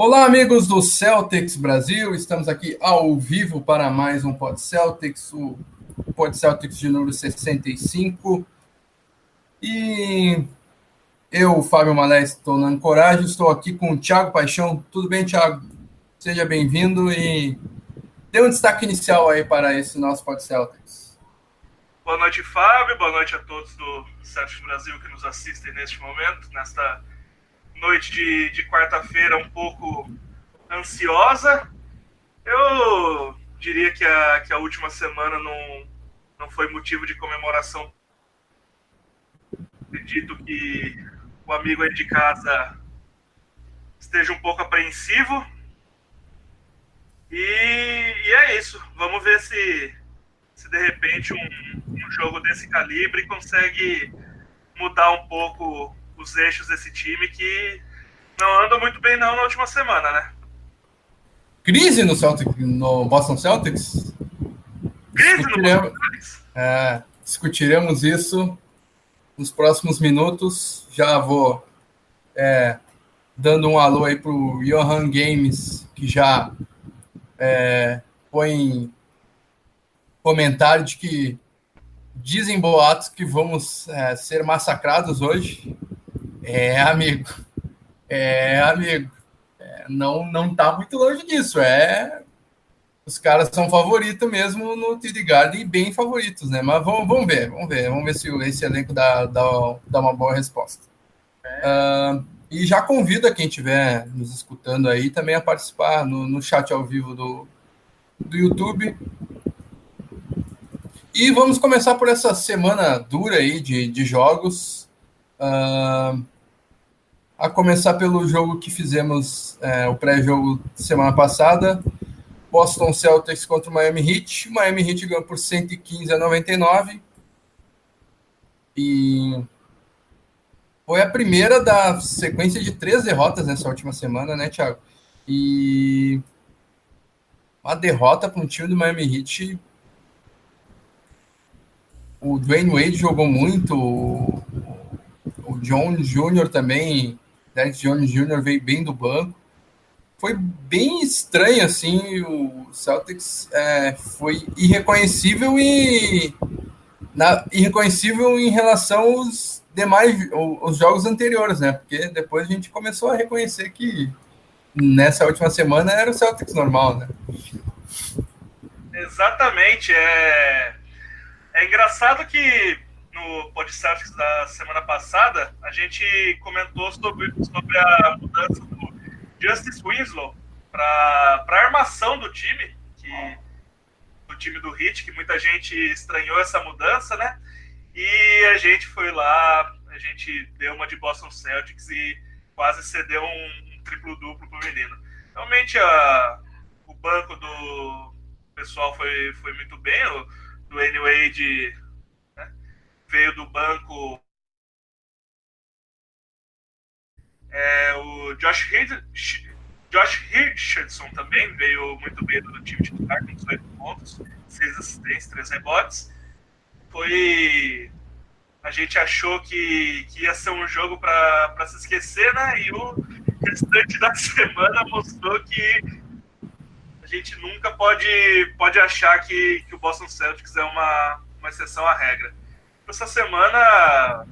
Olá, amigos do Celtics Brasil. Estamos aqui ao vivo para mais um Pod Celtics, o Pod Celtics de número 65. E eu, Fábio Malé, estou na Ancoragem. Estou aqui com o Thiago Paixão. Tudo bem, Thiago? Seja bem-vindo e dê um destaque inicial aí para esse nosso Pod Celtics. Boa noite, Fábio. Boa noite a todos do Celtics Brasil que nos assistem neste momento, nesta noite de, de quarta-feira um pouco ansiosa. Eu diria que a, que a última semana não, não foi motivo de comemoração. Acredito que o amigo aí de casa esteja um pouco apreensivo. E, e é isso. Vamos ver se, se de repente um, um jogo desse calibre consegue mudar um pouco os eixos desse time que não andam muito bem não na última semana, né? Crise no Celtics, no Boston Celtics? Crise no Boston Celtics? É, discutiremos isso nos próximos minutos. Já vou é, dando um alô aí para o Johan Games, que já é, põe comentário de que dizem boatos que vamos é, ser massacrados hoje. É, amigo. É, amigo. É, não, não tá muito longe disso. É. Os caras são favoritos mesmo no TD Garden e bem favoritos, né? Mas vamos, vamos ver, vamos ver. Vamos ver se esse elenco dá, dá, dá uma boa resposta. Uh, e já convido a quem estiver nos escutando aí também a participar no, no chat ao vivo do, do YouTube. E vamos começar por essa semana dura aí de, de jogos. Uh, a começar pelo jogo que fizemos, é, o pré-jogo semana passada, Boston Celtics contra o Miami Heat. O Miami Heat ganhou por 115 a 99. E foi a primeira da sequência de três derrotas nessa última semana, né, Thiago? E uma derrota para um time do Miami Heat. O Dwayne Wade jogou muito, o John Jr. também Derek Jones Jr. veio bem do banco. Foi bem estranho, assim, o Celtics é, foi irreconhecível e na, irreconhecível em relação aos demais os jogos anteriores, né? Porque depois a gente começou a reconhecer que nessa última semana era o Celtics normal, né? Exatamente. É, é engraçado que no podcast da semana passada, a gente comentou sobre, sobre a mudança do Justice Winslow para a armação do time, que, do time do Hit, que muita gente estranhou essa mudança, né? E a gente foi lá, a gente deu uma de Boston Celtics e quase cedeu um, um triplo-duplo para o menino. Realmente, a, o banco do pessoal foi, foi muito bem, o do Anyway veio do banco é, o Josh, Josh Richardson também veio muito bem do time titular, com 18 pontos, 6 assistências, 3 rebotes. Foi. A gente achou que, que ia ser um jogo para se esquecer, né? E o restante da semana mostrou que a gente nunca pode, pode achar que, que o Boston Celtics é uma, uma exceção à regra. Essa semana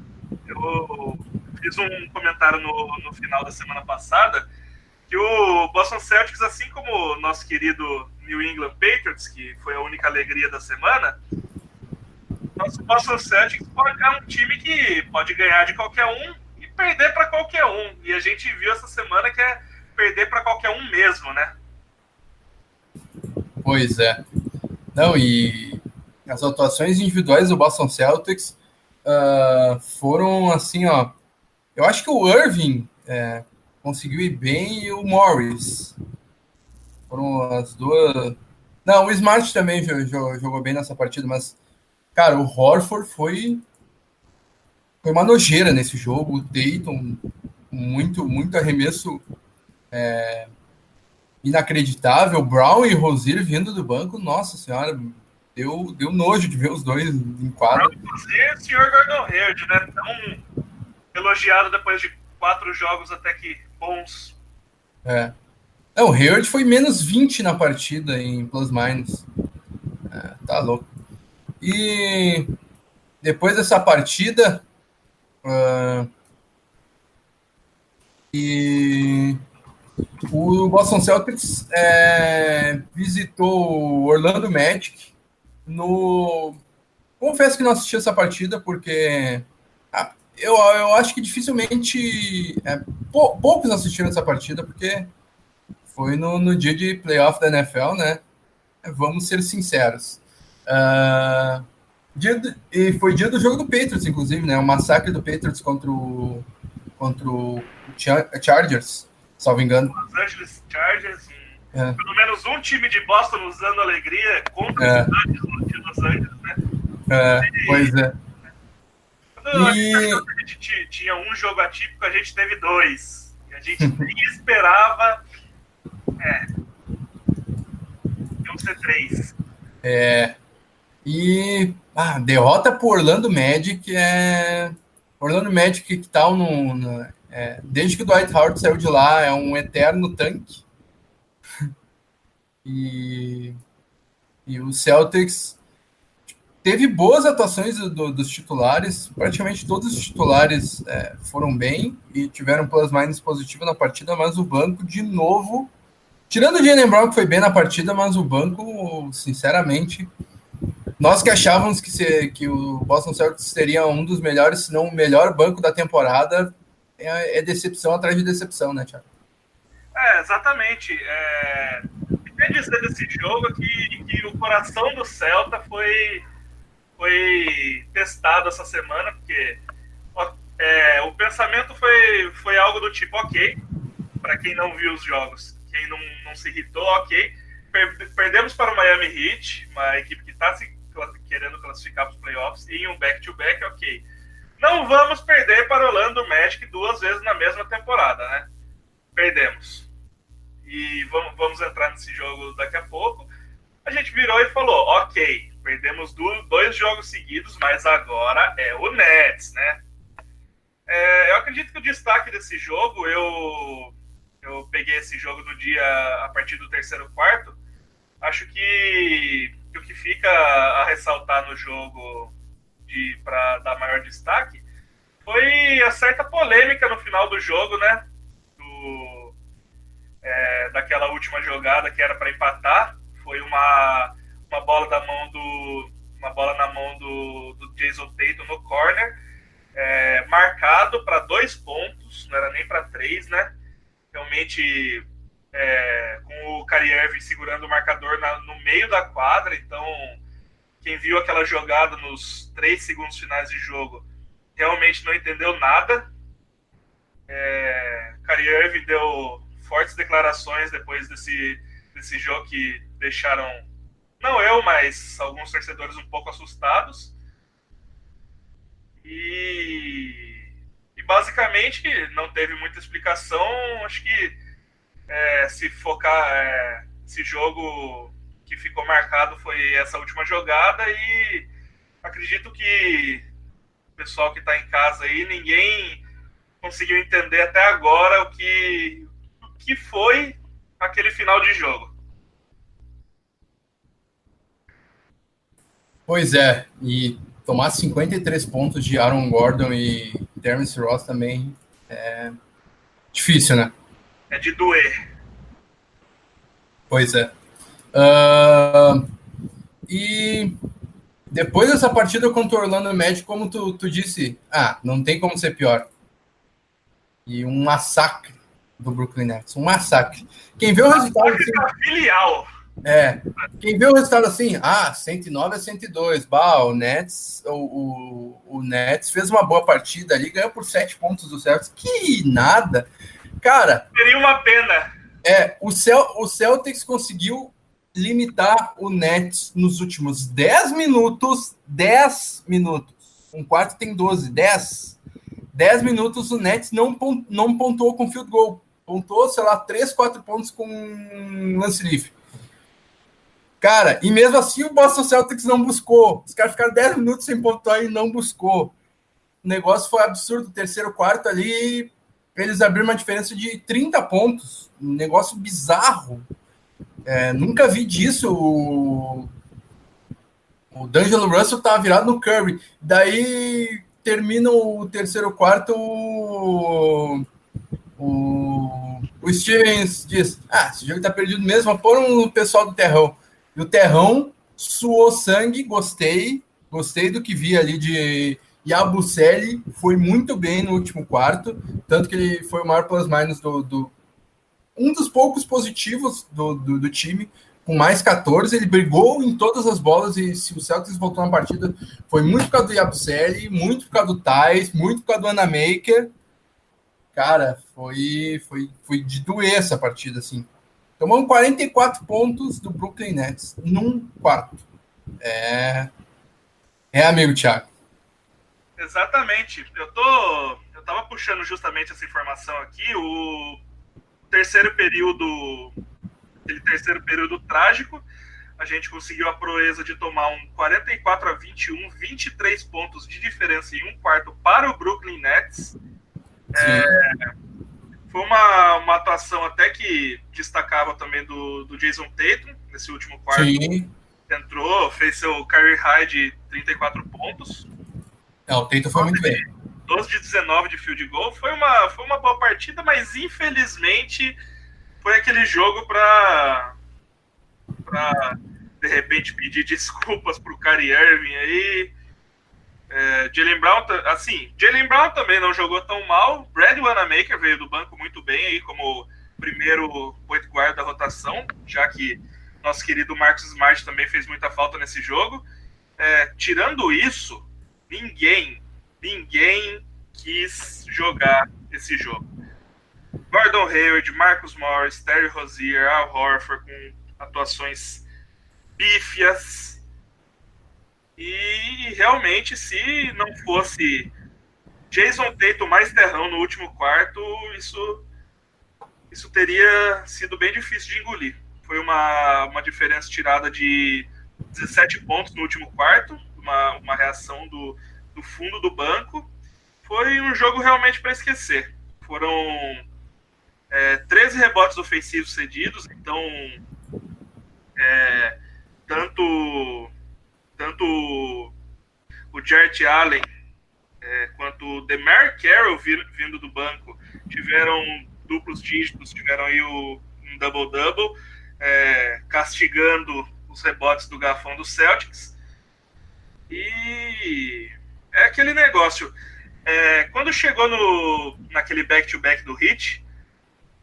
eu fiz um comentário no, no final da semana passada que o Boston Celtics, assim como o nosso querido New England Patriots, que foi a única alegria da semana, nosso Boston Celtics é um time que pode ganhar de qualquer um e perder para qualquer um. E a gente viu essa semana que é perder para qualquer um mesmo, né? Pois é. Não, e as atuações individuais do Boston Celtics uh, foram assim, ó. Eu acho que o Irving é, conseguiu ir bem e o Morris. Foram as duas. Não, o Smart também jogou, jogou bem nessa partida, mas, cara, o Horford foi. Foi uma nojeira nesse jogo. O Dayton, muito, muito arremesso é, inacreditável. Brown e Rosier vindo do banco, nossa senhora, deu, deu nojo de ver os dois em quadro. O senhor Gordon Hayward, né? Tão elogiado depois de quatro jogos até que bons. É. Não, o Hayward foi menos 20 na partida em plus-minus. É, tá louco. E depois dessa partida. Uh, e o Boston Celtics é, visitou o Orlando Magic no. Confesso que não assisti essa partida porque ah, eu, eu acho que dificilmente é, pou, poucos assistiram essa partida porque foi no, no dia de playoff da NFL, né? Vamos ser sinceros. Uh, dia do, e foi dia do jogo do Patriots, inclusive, né? O massacre do Patriots contra o, contra o Chargers, salvo engano. Los Angeles Chargers. É. Pelo menos um time de Boston usando alegria contra é. os de Los Angeles, né? É, e, pois é. e... a gente tinha um jogo atípico, a gente teve dois. E a gente nem esperava é. Iam ser três. É. E ah, derrota por Orlando Magic é. Orlando Magic que tal no. no é, desde que o Dwight Howard saiu de lá, é um eterno tanque. e, e o Celtics teve boas atuações do, dos titulares, praticamente todos os titulares é, foram bem e tiveram plus-minus positivo na partida, mas o banco, de novo, Tirando o Jalen Brown, que foi bem na partida, mas o banco, sinceramente, nós que achávamos que, se, que o Boston Celtics seria um dos melhores, se não o melhor banco da temporada, é, é decepção atrás de decepção, né, Thiago? É, exatamente. É... Quer dizer desse jogo que, que o coração do Celta foi, foi testado essa semana, porque é, o pensamento foi, foi algo do tipo, ok, para quem não viu os jogos, quem não, não se irritou, ok. Per perdemos para o Miami Heat, uma equipe que está se querendo classificar para os playoffs, e em um back-to-back, -back, ok. Não vamos perder para o Orlando Magic duas vezes na mesma temporada, né? Perdemos. E vamos, vamos entrar nesse jogo daqui a pouco. A gente virou e falou, ok, perdemos dois jogos seguidos, mas agora é o Nets, né? É, eu acredito que o destaque desse jogo, eu eu peguei esse jogo no dia a partir do terceiro quarto. Acho que, que o que fica a ressaltar no jogo para dar maior destaque foi a certa polêmica no final do jogo, né? Do, é, daquela última jogada que era para empatar. Foi uma, uma bola da mão do. Uma bola na mão do, do Jason Tatum no corner. É, marcado para dois pontos, não era nem para três, né? realmente é, com o Kariev segurando o marcador na, no meio da quadra. Então, quem viu aquela jogada nos três segundos finais de jogo realmente não entendeu nada. É, Kariev deu fortes declarações depois desse, desse jogo que deixaram, não eu, mas alguns torcedores um pouco assustados. E basicamente não teve muita explicação. Acho que é, se focar é, esse jogo que ficou marcado foi essa última jogada e acredito que o pessoal que está em casa aí ninguém conseguiu entender até agora o que o que foi aquele final de jogo. Pois é, e tomar 53 pontos de Aaron Gordon e Terence Ross também é difícil, né? É de doer. Pois é. Uh, e depois dessa partida contra o Orlando Magic, como tu, tu disse, ah, não tem como ser pior. E um massacre do Brooklyn Nets. Um massacre. Quem vê o resultado. Assim, filial. É. Quem vê o resultado assim, ah, 109 a 102, bah, o Nets, o, o, o Nets fez uma boa partida ali, ganhou por 7 pontos do Celtics, que nada. Cara. Seria uma pena. É, o, Cel, o Celtics conseguiu limitar o Nets nos últimos 10 minutos, 10 minutos. Um quarto tem 12, 10. 10 minutos o Nets não, não pontuou com field goal. Pontuou, sei lá, 3, 4 pontos com lance livre. Cara, e mesmo assim o Boston Celtics não buscou. Os caras ficaram 10 minutos sem pontuar e não buscou. O negócio foi absurdo. Terceiro quarto ali, eles abriram uma diferença de 30 pontos. Um negócio bizarro. É, nunca vi disso. O, o D'Angelo Russell tá virado no Curry. Daí termina o terceiro quarto, o, o, o Stevens diz: Ah, esse jogo tá perdido mesmo, pôr um pessoal do Terrão. E o Terrão suou sangue, gostei, gostei do que vi ali de Yabucelli, foi muito bem no último quarto, tanto que ele foi o maior plus-minus do, do, um dos poucos positivos do, do, do, time, com mais 14, ele brigou em todas as bolas e se o Celtics voltou na partida, foi muito por causa do Yabucelli, muito por causa do Thais, muito por causa do Anamaker. Cara, foi, foi, foi de doer essa partida, assim. Tomamos 44 pontos do Brooklyn Nets num quarto. É. É, amigo Thiago. Exatamente. Eu tô. Eu tava puxando justamente essa informação aqui. O terceiro período. Aquele terceiro período trágico. A gente conseguiu a proeza de tomar um 44 a 21, 23 pontos de diferença em um quarto para o Brooklyn Nets. É, foi uma, uma atuação até que destacava também do, do Jason Tatum nesse último quarto. Sim. Entrou, fez seu career high de 34 pontos. É, o Tatum foi muito bem. 12 de 19 de field goal. Foi uma, foi uma boa partida, mas infelizmente foi aquele jogo para para de repente pedir desculpas pro Kyrie Irving aí é, Jalen Brown, assim, Jalen Brown também não jogou tão mal. Brad Wanamaker veio do banco muito bem aí como primeiro point guard da rotação, já que nosso querido Marcos Smart também fez muita falta nesse jogo. É, tirando isso, ninguém, ninguém quis jogar esse jogo. Gordon Hayward, Marcus Morris, Terry Rozier, Al Horford com atuações pífias, e realmente, se não fosse Jason Tatum mais terrão no último quarto, isso, isso teria sido bem difícil de engolir. Foi uma, uma diferença tirada de 17 pontos no último quarto, uma, uma reação do, do fundo do banco. Foi um jogo realmente para esquecer. Foram é, 13 rebotes ofensivos cedidos, então é, tanto tanto o Jarrett Allen é, quanto o Demar Carroll vindo do banco tiveram duplos dígitos, tiveram aí o, um double-double, é, castigando os rebotes do gafão do Celtics. E é aquele negócio. É, quando chegou no, naquele back-to-back -back do Hit,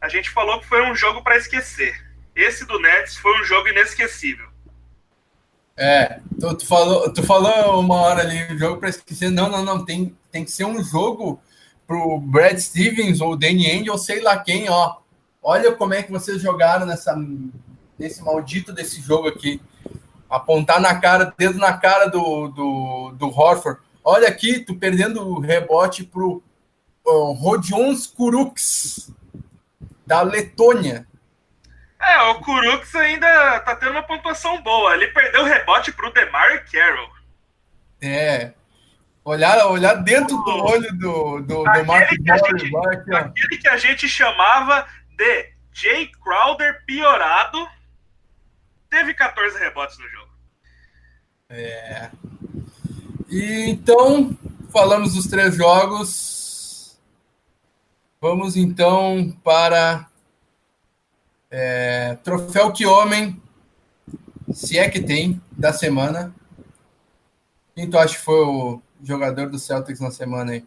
a gente falou que foi um jogo para esquecer. Esse do Nets foi um jogo inesquecível. É, tu, tu, falou, tu falou uma hora ali, o jogo para esquecer. Não, não, não. Tem, tem que ser um jogo pro Brad Stevens ou Danny Ainge ou sei lá quem, ó. Olha como é que vocês jogaram nessa, nesse maldito desse jogo aqui. Apontar na cara, dedo na cara do, do, do Horford. Olha aqui, tu perdendo o rebote pro uh, Rodion Kuruks, da Letônia. É, Kurux ainda tá tendo uma pontuação boa. Ele perdeu o rebote pro DeMar Carroll. É. Olhar, olhar dentro do olho do, do, do Mark Morris. Aquele que a gente chamava de Jay Crowder piorado, teve 14 rebotes no jogo. É. E, então, falamos dos três jogos. Vamos então para é, troféu que homem, se é que tem, da semana. Quem tu acha que foi o jogador do Celtics na semana aí?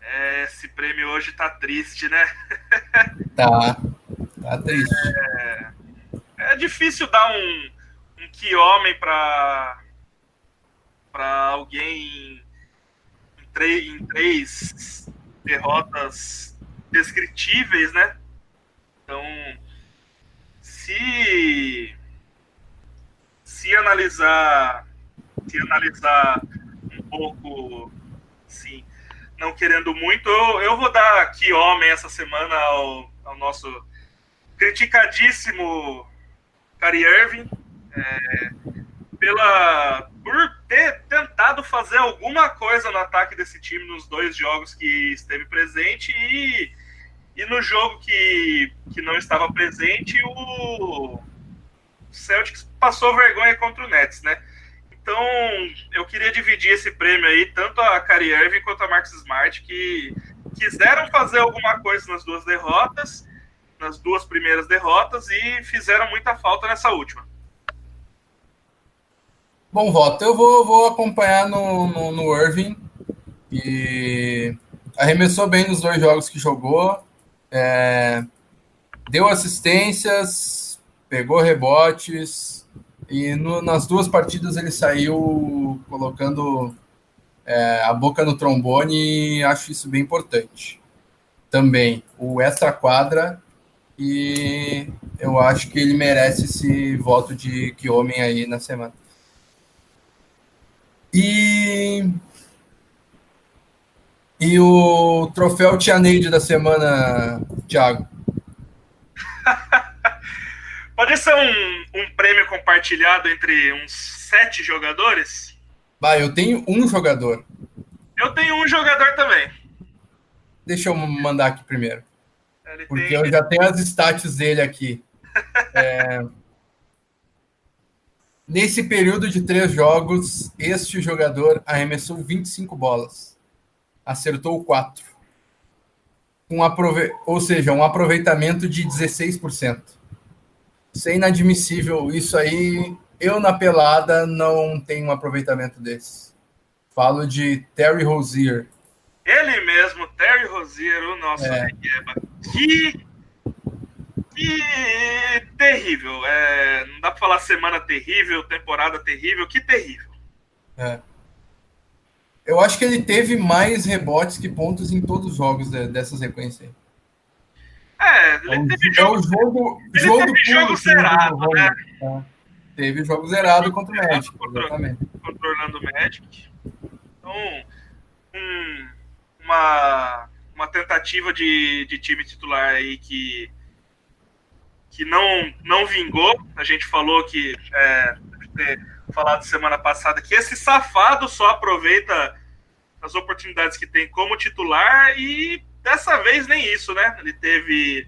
É, esse prêmio hoje tá triste, né? Tá, tá triste. É, é difícil dar um, um que homem para para alguém em, em três derrotas descritíveis, né? Então, se se analisar se analisar um pouco, sim, não querendo muito, eu, eu vou dar aqui homem essa semana ao, ao nosso criticadíssimo Cari Irving, é, pela, por ter tentado fazer alguma coisa no ataque desse time nos dois jogos que esteve presente e, e no jogo que, que não estava presente, o Celtics passou vergonha contra o Nets, né? Então, eu queria dividir esse prêmio aí, tanto a Kyrie Irving quanto a Marcus Smart, que quiseram fazer alguma coisa nas duas derrotas, nas duas primeiras derrotas, e fizeram muita falta nessa última. Bom voto. Eu vou, vou acompanhar no, no, no Irving. E arremessou bem nos dois jogos que jogou. É, deu assistências, pegou rebotes. E no, nas duas partidas ele saiu colocando é, a boca no trombone e acho isso bem importante. Também o extra quadra e eu acho que ele merece esse voto de que homem aí na semana. E, e o troféu Tia Neide da semana, Thiago? Pode ser um, um prêmio compartilhado entre uns sete jogadores? Vai, eu tenho um jogador. Eu tenho um jogador também. Deixa eu mandar aqui primeiro. Ele porque tem... eu já tenho as stats dele aqui. é... Nesse período de três jogos, este jogador arremessou 25 bolas, acertou 4, um aprove... ou seja, um aproveitamento de 16%. Isso é inadmissível. Isso aí, eu na pelada não tenho um aproveitamento desse. Falo de Terry Rozier. Ele mesmo, Terry Rozier, o nosso é. Que que terrível. É, não dá para falar semana terrível, temporada terrível. Que terrível. É. Eu acho que ele teve mais rebotes que pontos em todos os jogos de, dessa sequência. É, ele é teve jogo, é o jogo, ele jogo teve jogo zerado, né? É. Teve jogo zerado contra o Magic, exatamente. Controlando o Magic. Então, um, uma, uma tentativa de, de time titular aí que que não, não vingou. A gente falou que, é, ter falado semana passada, que esse safado só aproveita as oportunidades que tem como titular e dessa vez nem isso, né? Ele teve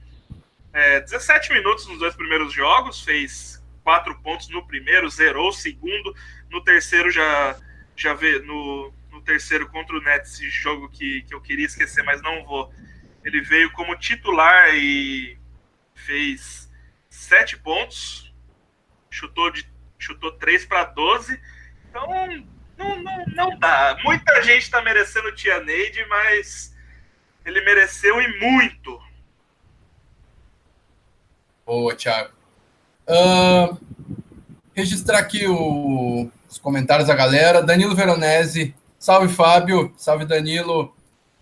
é, 17 minutos nos dois primeiros jogos, fez quatro pontos no primeiro, zerou o segundo, no terceiro já, já vê, no, no terceiro contra o Nets, esse jogo que, que eu queria esquecer, mas não vou. Ele veio como titular e fez sete pontos, chutou de chutou 3 para 12. Então, não, não, não dá. Muita gente está merecendo o Tia Neide, mas ele mereceu e muito. Boa, Thiago. Uh, registrar aqui o, os comentários da galera. Danilo Veronese, salve Fábio, salve Danilo.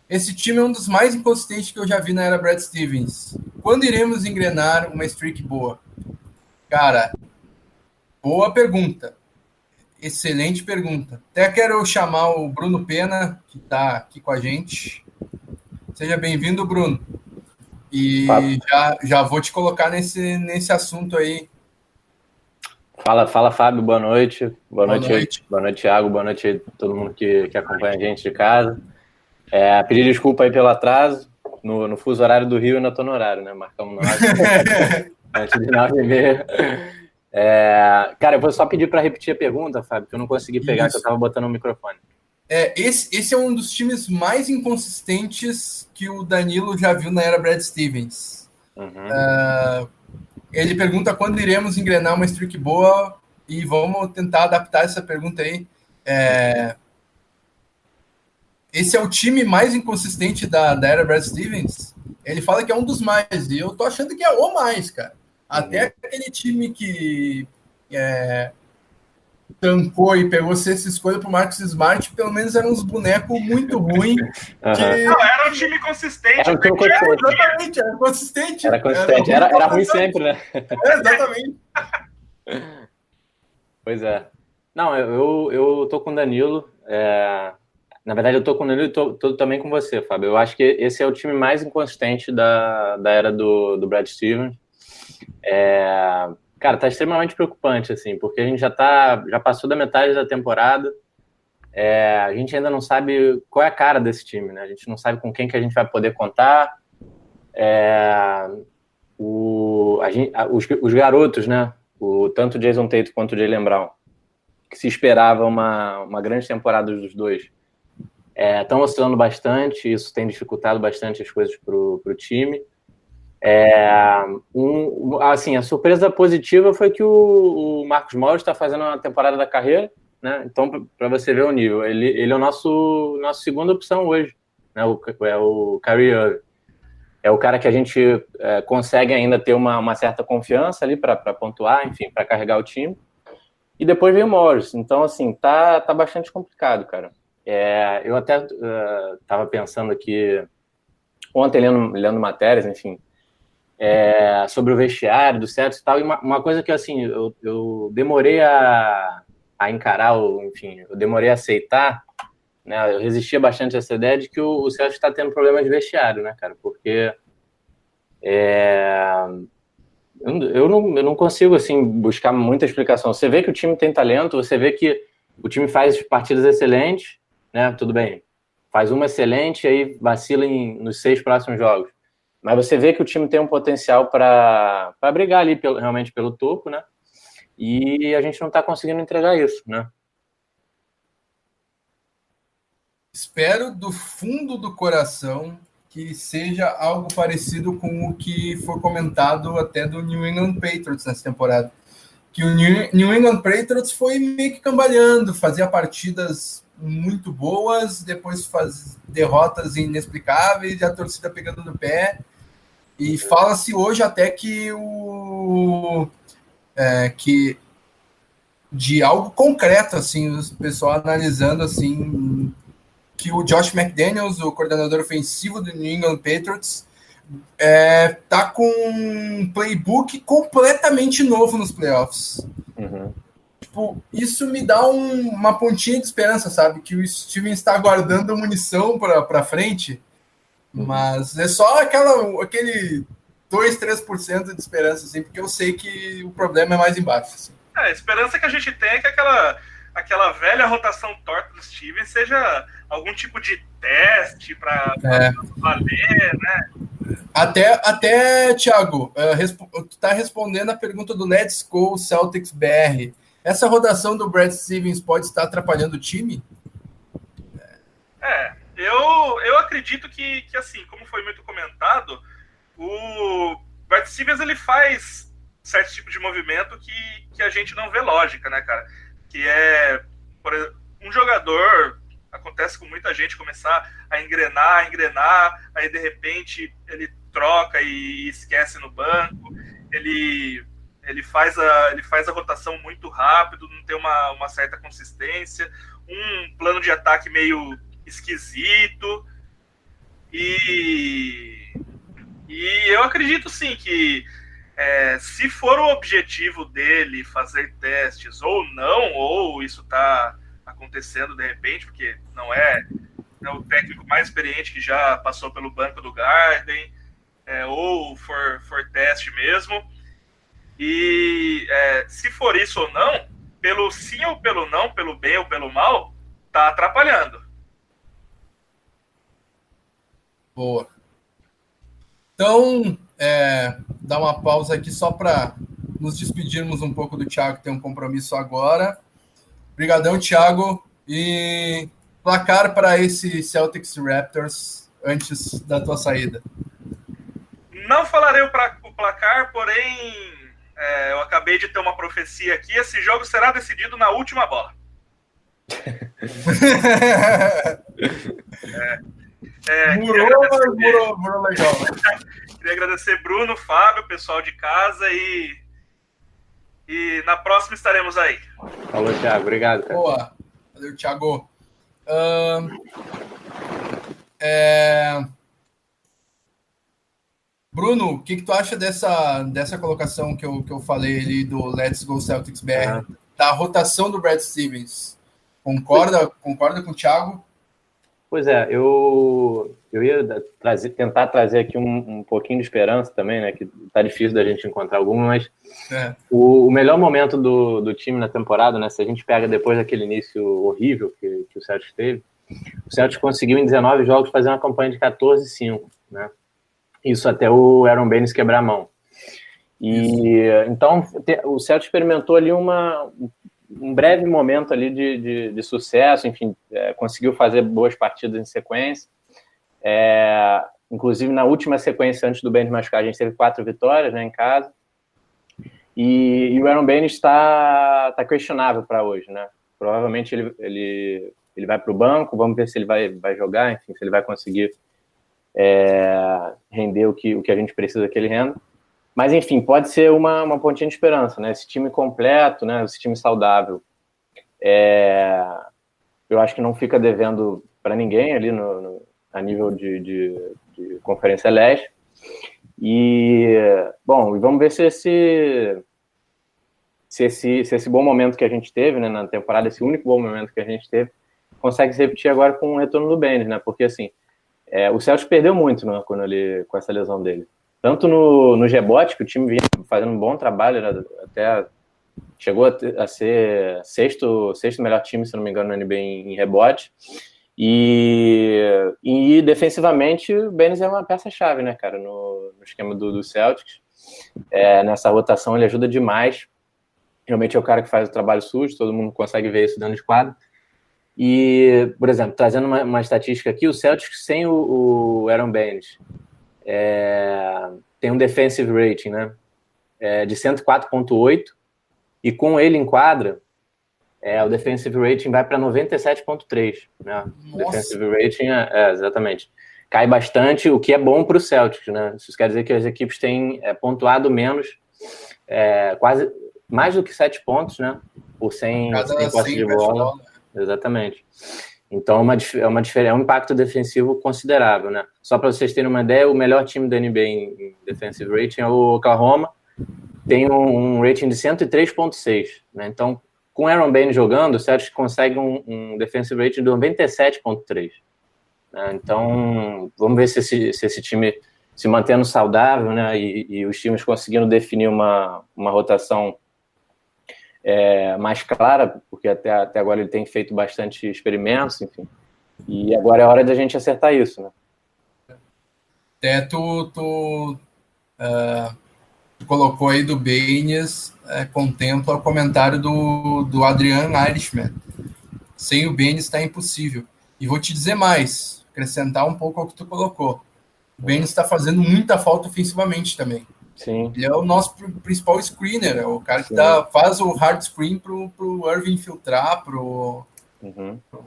Esse time é um dos mais inconsistentes que eu já vi na era Brad Stevens. Quando iremos engrenar uma streak boa? Cara, boa pergunta. Excelente pergunta. Até quero chamar o Bruno Pena, que está aqui com a gente. Seja bem-vindo, Bruno. E já, já vou te colocar nesse, nesse assunto aí. Fala, fala, Fábio. Boa noite. Boa, boa noite. noite. Boa noite, Thiago. Boa noite a todo mundo que, que acompanha a gente de casa. É, pedir desculpa aí pelo atraso. No, no fuso horário do Rio, ainda estou no horário, né? Marcamos nós. antes de nove e meia. É, cara, eu vou só pedir para repetir a pergunta, Fábio, que eu não consegui pegar, Isso. que eu estava botando o microfone. É, esse, esse é um dos times mais inconsistentes que o Danilo já viu na era Brad Stevens. Uhum. Uh, ele pergunta quando iremos engrenar uma streak boa e vamos tentar adaptar essa pergunta aí. É, esse é o time mais inconsistente da, da era Brad Stevens? Ele fala que é um dos mais, e eu tô achando que é o mais, cara. Até uhum. aquele time que é, tancou e pegou sexta escolha pro Marcos Smart, pelo menos eram uns bonecos muito ruins. Uhum. Que... Não, era um time consistente. Era um time consistente. exatamente, era consistente. Era consistente, era, era, era ruim sempre, né? É, exatamente. pois é. Não, eu, eu tô com o Danilo. É, na verdade, eu tô com ele e tô, tô, também com você, Fábio. Eu acho que esse é o time mais inconsistente da, da era do, do Brad Stevens. É, Cara, tá extremamente preocupante, assim, porque a gente já tá, já passou da metade da temporada, é, a gente ainda não sabe qual é a cara desse time, né? A gente não sabe com quem que a gente vai poder contar. É, o, a gente, a, os, os, garotos, né? O, tanto o Jason Tate quanto o Jalen Brown, que se esperava uma, uma grande temporada dos dois, estão é, oscilando bastante, isso tem dificultado bastante as coisas para o time. É, um, assim, a surpresa positiva foi que o, o Marcos Morris está fazendo uma temporada da carreira, né? Então, para você ver o nível, ele, ele é o nosso nossa segunda opção hoje, né? O, é o Kyrie Irving. É o cara que a gente é, consegue ainda ter uma, uma certa confiança ali para pontuar, enfim, para carregar o time. E depois veio o Morris. Então, assim, tá, tá bastante complicado, cara. É, eu até estava uh, pensando aqui ontem lendo, lendo matérias, enfim, é, sobre o vestiário do Celtics e tal. E uma, uma coisa que assim eu, eu demorei a, a encarar, ou, enfim, eu demorei a aceitar, né? Eu resistia bastante a essa ideia de que o, o Celtics está tendo problemas de vestiário, né, cara? Porque é, eu, não, eu não consigo assim buscar muita explicação. Você vê que o time tem talento, você vê que o time faz partidas excelentes, né? Tudo bem, faz uma excelente, aí vacila em, nos seis próximos jogos. Mas você vê que o time tem um potencial para brigar ali pelo, realmente pelo topo, né? E a gente não está conseguindo entregar isso, né? Espero do fundo do coração que seja algo parecido com o que foi comentado até do New England Patriots nessa temporada. Que o New England Patriots foi meio que cambaleando, fazia partidas muito boas, depois faz derrotas inexplicáveis e a torcida pegando no pé e fala-se hoje até que o é, que de algo concreto assim, o pessoal analisando assim que o Josh McDaniels, o coordenador ofensivo do New England Patriots, é, tá com um playbook completamente novo nos playoffs. Uhum. Tipo, isso me dá um, uma pontinha de esperança, sabe? Que o Steven está guardando munição para frente mas é só aquela, aquele 2, 3% de esperança, assim, porque eu sei que o problema é mais embaixo. Assim. É, a esperança que a gente tem é que aquela, aquela velha rotação torta do Steven seja algum tipo de teste para é. valer, né? Até, até Thiago, uh, tu tá respondendo a pergunta do Let's Go Celtics BR. Essa rotação do Brad Stevens pode estar atrapalhando o time? É, eu, eu acredito que, que, assim, como foi muito comentado, o Bart Stevens ele faz certo tipo de movimento que, que a gente não vê lógica, né, cara? Que é, por exemplo, um jogador, acontece com muita gente começar a engrenar, a engrenar, aí de repente ele troca e esquece no banco, ele ele faz a, ele faz a rotação muito rápido, não tem uma, uma certa consistência, um plano de ataque meio esquisito. E, e eu acredito sim que é, se for o objetivo dele fazer testes ou não, ou isso está acontecendo de repente, porque não é, é, o técnico mais experiente que já passou pelo banco do Garden, é, ou for, for teste mesmo. E é, se for isso ou não, pelo sim ou pelo não, pelo bem ou pelo mal, tá atrapalhando. Boa. Então, é, dar uma pausa aqui só para nos despedirmos um pouco do Thiago, que tem um compromisso agora. Obrigadão, Thiago. E placar para esse Celtics Raptors antes da tua saída. Não falarei o, pra, o placar, porém é, eu acabei de ter uma profecia aqui. Esse jogo será decidido na última bola. é, é, murou, murou, murou legal. queria agradecer Bruno, Fábio, pessoal de casa e e na próxima estaremos aí. Falou, Thiago. Obrigado. Cara. Boa. Valeu, Thiago. é... Bruno, o que, que tu acha dessa, dessa colocação que eu, que eu falei ali do Let's Go Celtics BR? Da rotação do Brad Stevens. Concorda, concorda com o Thiago? Pois é, eu, eu ia trazer, tentar trazer aqui um, um pouquinho de esperança também, né? Que tá difícil da gente encontrar alguma, mas é. o, o, melhor momento do, do time na temporada, né? Se a gente pega depois daquele início horrível que, que o Celtics teve, o Celtics conseguiu em 19 jogos fazer uma campanha de 14-5, né? Isso até o Aaron Baines quebrar a mão. E então o Celtics experimentou ali uma, um breve momento ali de, de, de sucesso, enfim, é, conseguiu fazer boas partidas em sequência. É, inclusive, na última sequência antes do Ben machucar, a gente teve quatro vitórias né, em casa. E, e o Aaron Baines está tá questionável para hoje, né? Provavelmente ele, ele, ele vai para o banco, vamos ver se ele vai, vai jogar, enfim, se ele vai conseguir é, render o que, o que a gente precisa que ele renda. Mas, enfim, pode ser uma, uma pontinha de esperança, né? Esse time completo, né? Esse time saudável. É... Eu acho que não fica devendo para ninguém ali no, no, a nível de, de, de Conferência Leste. E, bom, vamos ver se esse, se esse, se esse bom momento que a gente teve né, na temporada, esse único bom momento que a gente teve, consegue se repetir agora com o retorno do Benz, né? Porque, assim, é, o Celtics perdeu muito né, quando ele, com essa lesão dele tanto no, no rebote, que o time vinha fazendo um bom trabalho, até chegou a, a, ser sexto, sexto melhor time, se não me engano, no NBA em, em rebote. E, e defensivamente, o Benes é uma peça-chave, né, cara, no, no esquema do, do Celtics. É, nessa rotação ele ajuda demais. Realmente é o cara que faz o trabalho sujo, todo mundo consegue ver isso dentro de quadro. E, por exemplo, trazendo uma, uma estatística aqui, o Celtics sem o, o Aaron Baines é, tem um defensive rating, né? É, de 104.8 e com ele em quadra, é, o defensive rating vai para 97.3, né? Defensive rating, é, é, exatamente, cai bastante, o que é bom para o Celtics, né? Isso quer dizer que as equipes têm é, pontuado menos, é, quase mais do que 7 pontos, né? Por 100, 100 posse de bola. Exatamente. Então, é uma, é, uma, é um impacto defensivo considerável, né? Só para vocês terem uma ideia, o melhor time da NBA em, defensive rating é o Oklahoma, tem um, um rating de 103.6, né? Então, com Aaron Bain jogando, o Celtics consegue um, um defensive rating de 97.3. Né? Então, vamos ver se esse, se esse time se mantendo saudável, né? E, e os times conseguindo definir uma, uma rotação é, mais clara, porque até, até agora ele tem feito bastante experimentos, enfim. E agora é hora da gente acertar isso, né? Até tu, tu, uh, colocou aí do Baines, é, contempla o comentário do, do Adrian Irishman. Sem o Baines está impossível. E vou te dizer mais, acrescentar um pouco ao que tu colocou. O Baines está fazendo muita falta ofensivamente também. Sim. Ele é o nosso principal screener, é o cara que dá, faz o hard screen pro, pro Irving filtrar, pro, uhum. pro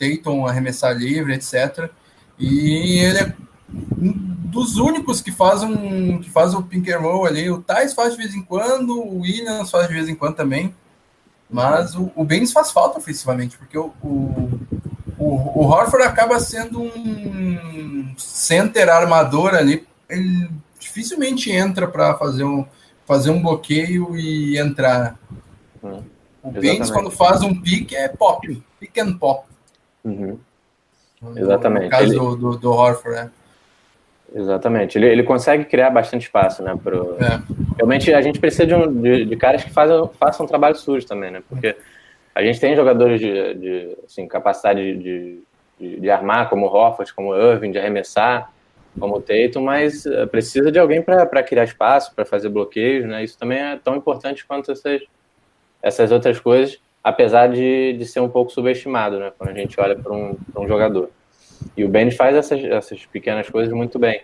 Dayton arremessar livre, etc. E ele é um dos únicos que faz um que faz o pink and roll ali. O Thais faz de vez em quando, o Williams faz de vez em quando também. Mas o, o Baines faz falta ofensivamente, porque o, o, o, o Horford acaba sendo um center armador ali. Ele dificilmente entra para fazer um, fazer um bloqueio e entrar. Hum, o Baines, quando faz um pique, é pop, pick and pop. Uhum. Exatamente. No caso ele... do, do, do Horford, né? Exatamente. Ele, ele consegue criar bastante espaço, né? Pro... É. Realmente a gente precisa de, um, de, de, caras que fazem, façam um trabalho sujo também, né? Porque a gente tem jogadores de, de assim, capacidade de, de, de, armar, como o Hofford, como o Irving, de arremessar, como o Tatum, mas eh, precisa de alguém para criar espaço, para fazer bloqueios, né? Isso também é tão importante quanto essas, essas outras coisas, apesar de, de ser um pouco subestimado, né? Quando a gente olha para um, um jogador. E o Ben faz essas, essas pequenas coisas muito bem,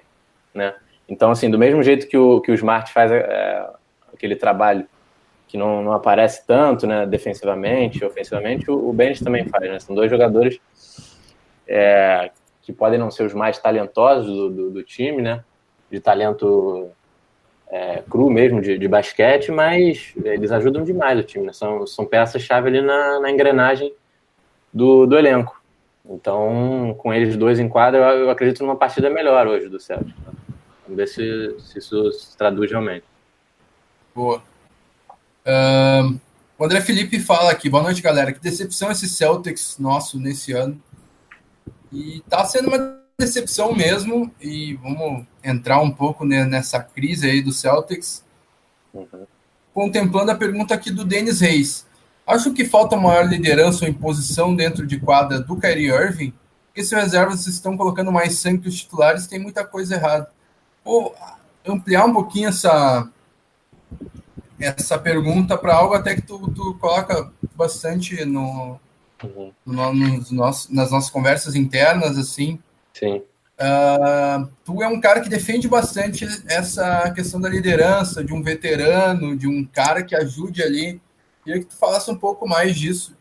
né? Então, assim, do mesmo jeito que o, que o Smart faz é, aquele trabalho que não, não aparece tanto, né, defensivamente, ofensivamente, o, o Ben também faz, né? São dois jogadores é, que podem não ser os mais talentosos do, do, do time, né? De talento é, cru mesmo, de, de, basquete, mas eles ajudam demais o time, né? São, são peças-chave ali na, na, engrenagem do, do elenco. Então, com eles dois em quadra, eu, eu acredito numa partida melhor hoje do Celtic. Vamos ver se, se, isso se traduz realmente. Boa. Uh, o André Felipe fala aqui, boa noite, galera. Que decepção esse Celtics nosso nesse ano E tá sendo uma decepção mesmo, e vamos entrar um pouco nessa crise aí do Celtics, uhum. contemplando a pergunta aqui do Denis Reis. Acho que falta maior liderança ou imposição dentro de quadra do Kyrie Irving, porque se reservas estão colocando mais sangue que os titulares, tem muita coisa errada. Vou ampliar um pouquinho essa, essa pergunta para algo até que tu, tu coloca bastante no, uhum. no, nos nossos, nas nossas conversas internas, assim. Sim. Uh, tu é um cara que defende bastante essa questão da liderança, de um veterano, de um cara que ajude ali. Queria que tu falasse um pouco mais disso,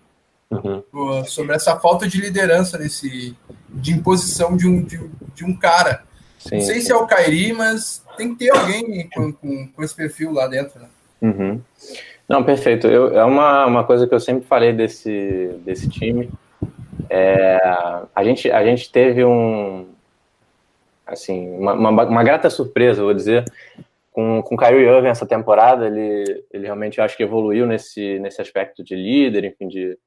uhum. sobre essa falta de liderança nesse, de imposição de um, de, de um cara. Sim, Não sei sim. se é o Kairi, mas tem que ter alguém com, com, com esse perfil lá dentro. Né? Uhum. Não, perfeito. Eu, é uma, uma coisa que eu sempre falei desse, desse time. É, a, gente, a gente teve um. Assim, uma, uma, uma grata surpresa, vou dizer, com, com o Kyrie Irving essa temporada. Ele, ele realmente acho que evoluiu nesse, nesse aspecto de líder, enfim, de,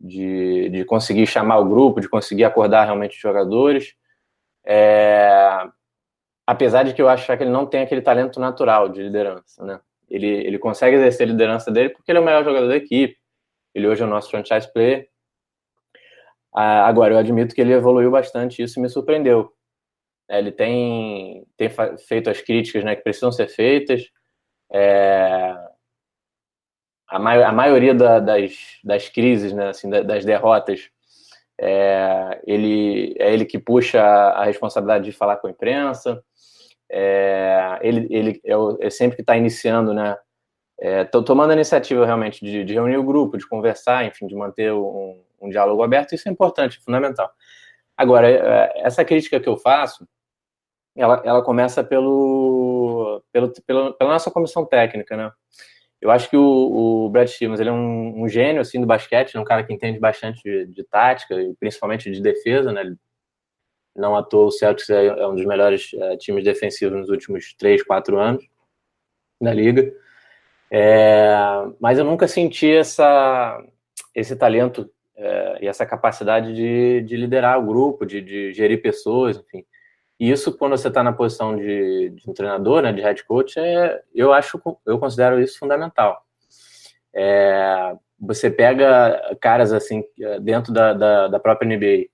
de, de conseguir chamar o grupo, de conseguir acordar realmente os jogadores. É, apesar de que eu acho que ele não tem aquele talento natural de liderança, né? Ele, ele consegue exercer a liderança dele porque ele é o melhor jogador da equipe. Ele hoje é o nosso franchise player. Ah, agora, eu admito que ele evoluiu bastante, isso me surpreendeu. É, ele tem, tem feito as críticas né, que precisam ser feitas. É, a, mai a maioria da, das, das crises, né, assim, das derrotas, é, ele, é ele que puxa a responsabilidade de falar com a imprensa. É, ele, ele é, é, sempre que está iniciando, né? Estou é, tomando a iniciativa realmente de, de, reunir o grupo, de conversar, enfim, de manter um, um diálogo aberto. Isso é importante, é fundamental. Agora, é, essa crítica que eu faço, ela, ela começa pelo, pelo, pelo, pela nossa comissão técnica, né? Eu acho que o, o Brad Stevens ele é um, um, gênio assim do basquete, é um cara que entende bastante de, de tática e principalmente de defesa, né? Ele não à toa, o Celtics é, é um dos melhores é, times defensivos nos últimos 3, 4 anos na liga. É, mas eu nunca senti essa, esse talento é, e essa capacidade de, de liderar o grupo, de, de, gerir pessoas, enfim. E isso, quando você está na posição de, de, um treinador, né, de head coach, é, eu acho, eu considero isso fundamental. É, você pega caras assim dentro da, da, da própria NBA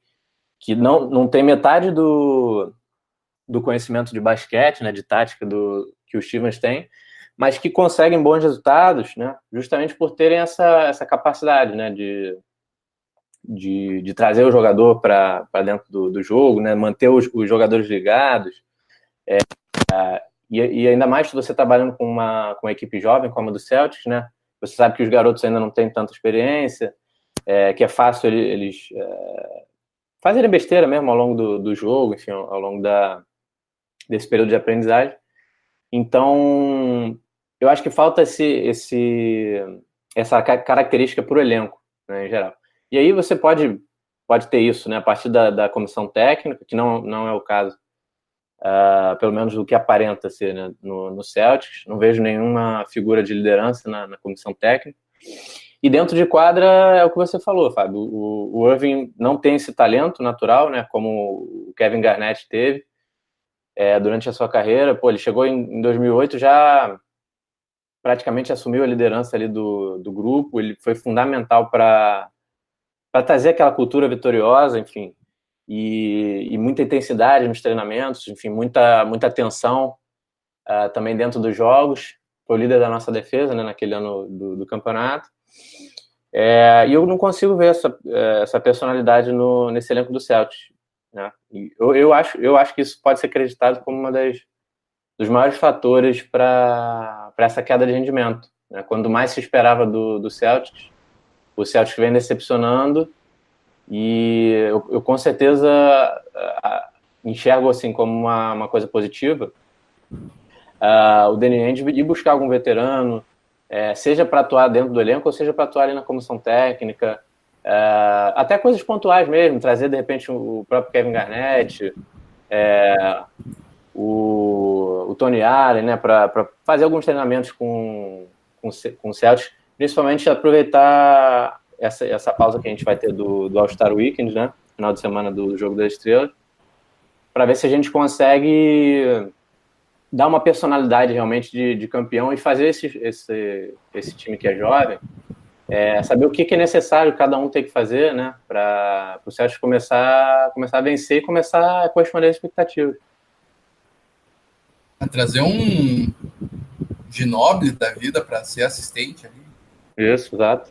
que não, não tem metade do, do conhecimento de basquete, né, de tática do, que o Stevens tem, mas que conseguem bons resultados, né, justamente por terem essa, essa capacidade, né, de, de, de trazer o jogador para dentro do, do jogo, né, manter os, os jogadores ligados, é, e, e, ainda mais se você trabalhando com uma, com uma equipe jovem como a do Celtics, né, você sabe que os garotos ainda não têm tanta experiência, é, que é fácil eles, eles é, fazerem besteira mesmo ao longo do, do jogo, enfim, ao, longo da, desse período de aprendizagem. Então, eu acho que falta esse, esse, essa característica para o elenco, né, em geral. E aí você pode, pode ter isso, né, a partir da, da comissão técnica, que não, não é o caso, uh, pelo menos do que aparenta ser né, no, no Celtics. Não vejo nenhuma figura de liderança na, na comissão técnica. E dentro de quadra é o que você falou, Fábio. O, o Irving não tem esse talento natural, né? Como o Kevin Garnett teve é, durante a sua carreira. Pô, ele chegou em, em 2008 já praticamente assumiu a liderança ali do, do grupo. Ele foi fundamental para para trazer aquela cultura vitoriosa, enfim, e, e, muita intensidade nos treinamentos, enfim, muita muita atenção uh, também dentro dos jogos. Foi o líder da nossa defesa, né? Naquele ano do, do campeonato. É, e eu não consigo ver essa, é, essa personalidade no, nesse elenco do Celtics. Né? Eu, eu, acho, eu acho que isso pode ser acreditado como das dos maiores fatores para essa queda de rendimento. Né? Quando mais se esperava do, do Celtics, o Celtics vem decepcionando e eu, eu com certeza enxergo assim como uma, uma coisa positiva uh, o Danny Ainge ir buscar algum veterano, é, seja para atuar dentro do elenco ou seja para atuar ali na comissão técnica, é, até coisas pontuais mesmo, trazer de repente o próprio Kevin Garnett, é, o, o, Tony Allen, né, para fazer alguns treinamentos com, com, com o Celtics, principalmente aproveitar essa, essa pausa que a gente vai ter do, do All-Star Weekend, né, final de semana do Jogo da Estrela, para ver se a gente consegue dar uma personalidade realmente de, de campeão e fazer esse, esse, esse time que é jovem, é, saber o que, que, é necessário cada um ter que fazer, né, para o Celtics começar, começar a vencer e começar a corresponder às expectativas. Trazer um Ginoble da vida para ser assistente ali. Isso, exato.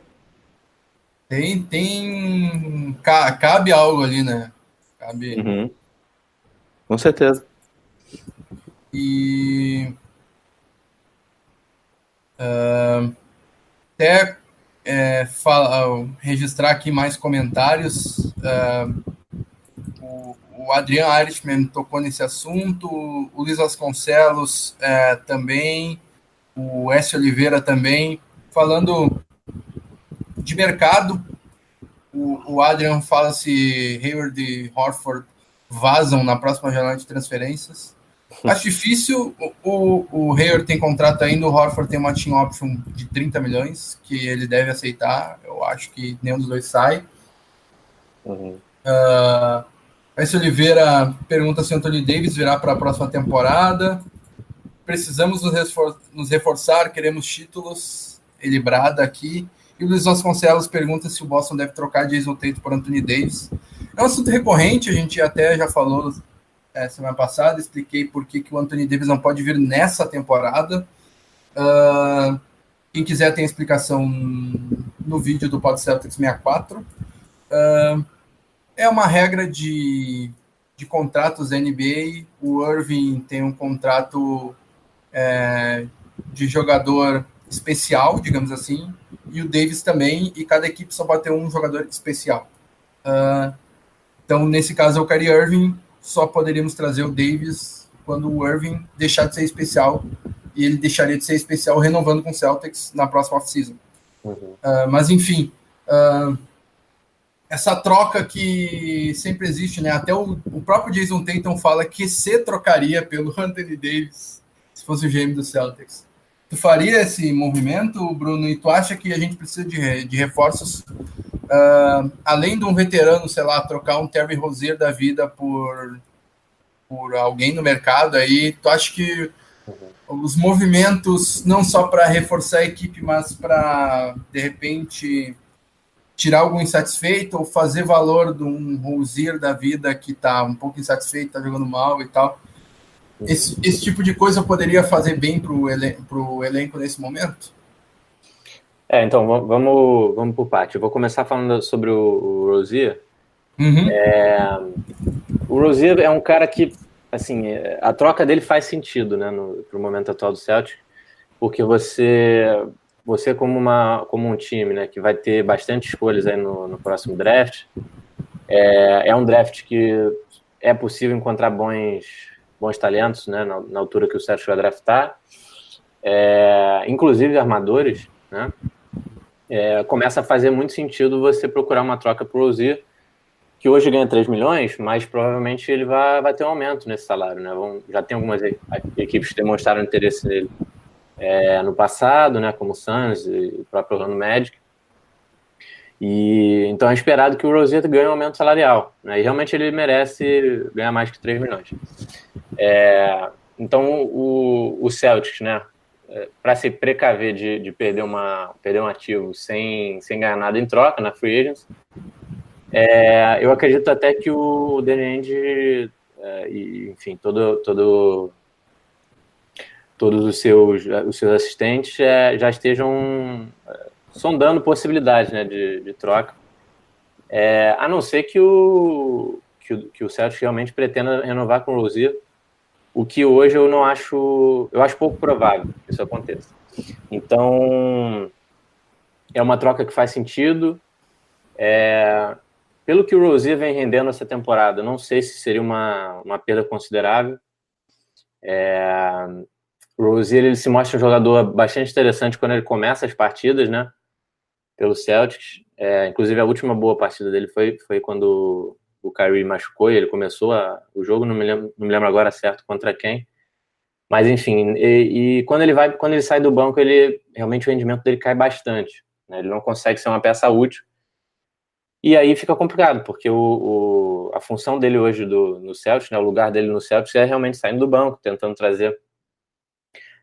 Tem, tem. Cabe algo ali, né? Cabe. Uhum. Com certeza. E. Uh, até é, fala, registrar aqui mais comentários. Uh, o, o Adriano Irishman tocou nesse assunto, o Luiz Vasconcelos é, também, o S. Oliveira também, falando de mercado. O, o Adrian fala se Hayward e Horford vazam na próxima janela de transferências. Acho difícil. O, o Hayward tem contrato ainda, o Horford tem uma team option de 30 milhões que ele deve aceitar. Eu acho que nenhum dos dois sai. Uhum. Uh, S. Oliveira pergunta se Anthony Davis virá para a próxima temporada. Precisamos nos, refor nos reforçar, queremos títulos. Ele brada aqui. E o Luiz Vasconcelos pergunta se o Boston deve trocar Jason Tate por Anthony Davis. É um assunto recorrente, a gente até já falou é, semana passada, expliquei por que, que o Anthony Davis não pode vir nessa temporada. Uh, quem quiser tem explicação no vídeo do Pod Celtics 64. Uh, é uma regra de, de contratos NBA. O Irving tem um contrato é, de jogador especial, digamos assim, e o Davis também, e cada equipe só pode ter um jogador especial. Uh, então, nesse caso, é o Kyrie Irving, só poderíamos trazer o Davis quando o Irving deixar de ser especial, e ele deixaria de ser especial renovando com o Celtics na próxima off-season. Uhum. Uh, mas, enfim, uh, essa troca que sempre existe, né? Até o, o próprio Jason Tatum fala que se trocaria pelo Anthony Davis se fosse o GM do Celtics. Tu faria esse movimento, Bruno? E tu acha que a gente precisa de, de reforços, uh, além de um veterano, sei lá, trocar um Terry Rozier da vida por, por alguém no mercado aí? Tu acha que os movimentos, não só para reforçar a equipe, mas para, de repente, tirar algum insatisfeito ou fazer valor de um Rosier da vida que está um pouco insatisfeito, está jogando mal e tal. Esse, esse tipo de coisa poderia fazer bem para o elen elenco nesse momento? É, então vamos, vamos por parte. Eu vou começar falando sobre o, o Rosier. Uhum. É, o Rosier é um cara que, assim, a troca dele faz sentido, né, no pro momento atual do Celtic, porque você você como, uma, como um time né, que vai ter bastante escolhas aí no, no próximo draft, é, é um draft que é possível encontrar bons, bons talentos né, na, na altura que o Sérgio vai draftar, é, inclusive armadores, né, é, começa a fazer muito sentido você procurar uma troca para o Rozier, que hoje ganha 3 milhões, mas provavelmente ele vai, vai ter um aumento nesse salário. Né? Vão, já tem algumas equipes que demonstraram interesse nele é, no passado, né, como o Suns e o próprio Orlando Magic. E então é esperado que o Rosetta ganhe um aumento salarial, né, e realmente ele merece ganhar mais que 3 milhões. É, então o, o Celtics, né, é, para se precaver de, de, perder, uma, perder um ativo sem, sem ganhar nada em troca na free agents, é, eu acredito até que o Danny é, e enfim, todo, todo todos os seus, os seus assistentes é, já estejam sondando possibilidades né, de, de troca. É, a não ser que o, que o, que o realmente pretenda renovar com o Rosier, o que hoje eu não acho, eu acho pouco provável que isso aconteça. Então, é uma troca que faz sentido. É, pelo que o Rosier vem rendendo essa temporada, não sei se seria uma, uma perda considerável. É, o Rozier ele se mostra um jogador bastante interessante quando ele começa as partidas, né? Pelo Celtics. É, inclusive, a última boa partida dele foi, foi quando o Kyrie machucou e ele começou a, o jogo, não me, lembro, não me lembro agora certo contra quem. Mas, enfim, e, e, quando ele vai, quando ele sai do banco, ele realmente o rendimento dele cai bastante. Né? Ele não consegue ser uma peça útil. E aí fica complicado, porque o, o, a função dele hoje do, no Celtics, né, o lugar dele no Celtics é realmente saindo do banco, tentando trazer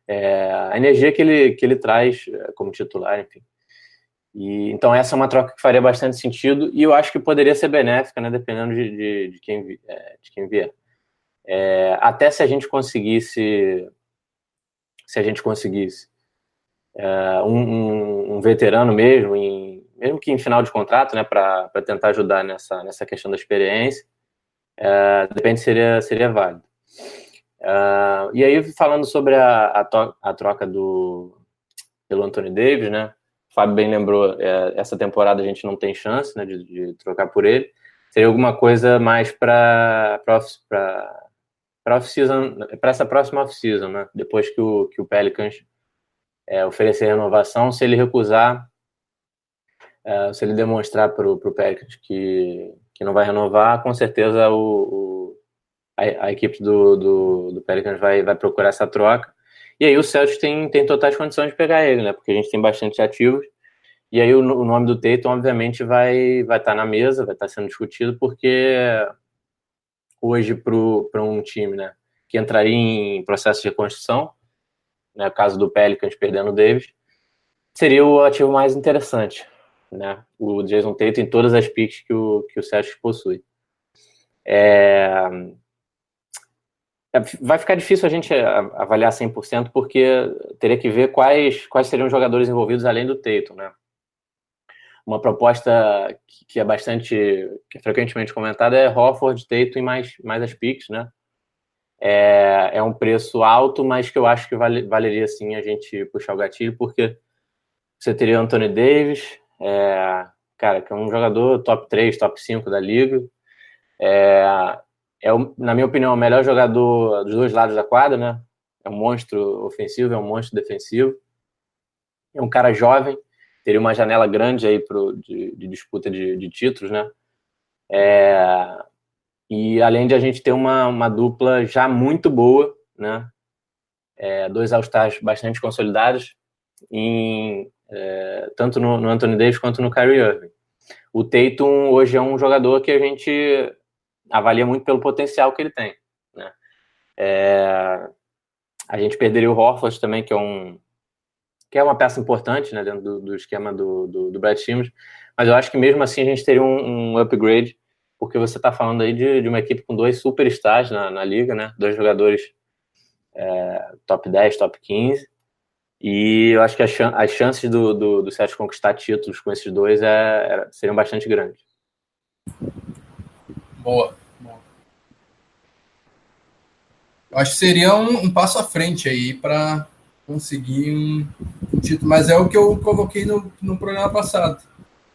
é, a energia que ele, que ele traz é, como titular, enfim. E, então essa é uma troca que faria bastante sentido e eu acho que poderia ser benéfica, né, dependendo de, de, de quem, é, de quem vier. É, até se a gente conseguisse se a gente conseguisse é, um, um, um, veterano mesmo, em, mesmo que em final de contrato, né, para tentar ajudar nessa, nessa questão da experiência, é, de repente seria, seria válido. Uh, e aí, falando sobre a, a, a, troca do pelo Anthony Davis, né? Fábio bem lembrou, é, essa temporada a gente não tem chance né, de, de trocar por ele. Seria alguma coisa mais para para essa próxima off-season, né? Depois que o, que o Pelicans é, oferecer renovação, se ele recusar, é, se ele demonstrar para o Pelicans que, que não vai renovar, com certeza o, o a, a, equipe do, do, do, Pelicans vai, vai procurar essa troca. E aí o Celtics tem, tem totais condições de pegar ele, né? Porque a gente tem bastante ativos. E aí o, o nome do Tatum, obviamente, vai vai estar tá na mesa, vai estar tá sendo discutido, porque hoje para um time né, que entraria em processo de reconstrução, né, caso do Pelicans perdendo o Davis, seria o ativo mais interessante, né, o Jason Tatum em todas as picks que o, que o Celtics possui. É, vai ficar difícil a gente avaliar 100% porque teria que ver quais, quais seriam os jogadores envolvidos além do Tatum, né? uma proposta que é bastante, que é frequentemente comentada é Hofford, Tatum e mais, mais as picks, né? É, é um preço alto, mas que eu acho que vale, valeria sim a gente puxar o gatilho, porque você teria Anthony Davis, é, cara, que é um jogador top 3, top 5 da liga. É, é, na minha opinião, o melhor jogador dos dois lados da quadra, né? É um monstro ofensivo, é um monstro defensivo. É um cara jovem, teria uma janela grande aí pro, de, de disputa de, de, títulos, né? É, e além de a gente ter uma, uma dupla já muito boa, né? É, dois All-Stars bastante consolidados, em, é, tanto no, no, Anthony Davis quanto no Kyrie Irving. O Tatum hoje é um jogador que a gente avalia muito pelo potencial que ele tem. Né? É, a gente perderia o Horford também, que é um, que é uma peça importante né, dentro do, do esquema do, do, do, Brad Simmons, mas eu acho que mesmo assim a gente teria um, um upgrade, porque você está falando aí de, de, uma equipe com dois superstars na, na liga, né, dois jogadores é, top 10, top 15, e eu acho que as, chances do, do, do Celtics conquistar títulos com esses dois é, é, seriam bastante grandes. Boa. Boa. Eu acho que seria um, um passo à frente aí para conseguir um, um, título. Mas é o que eu coloquei no, no programa passado.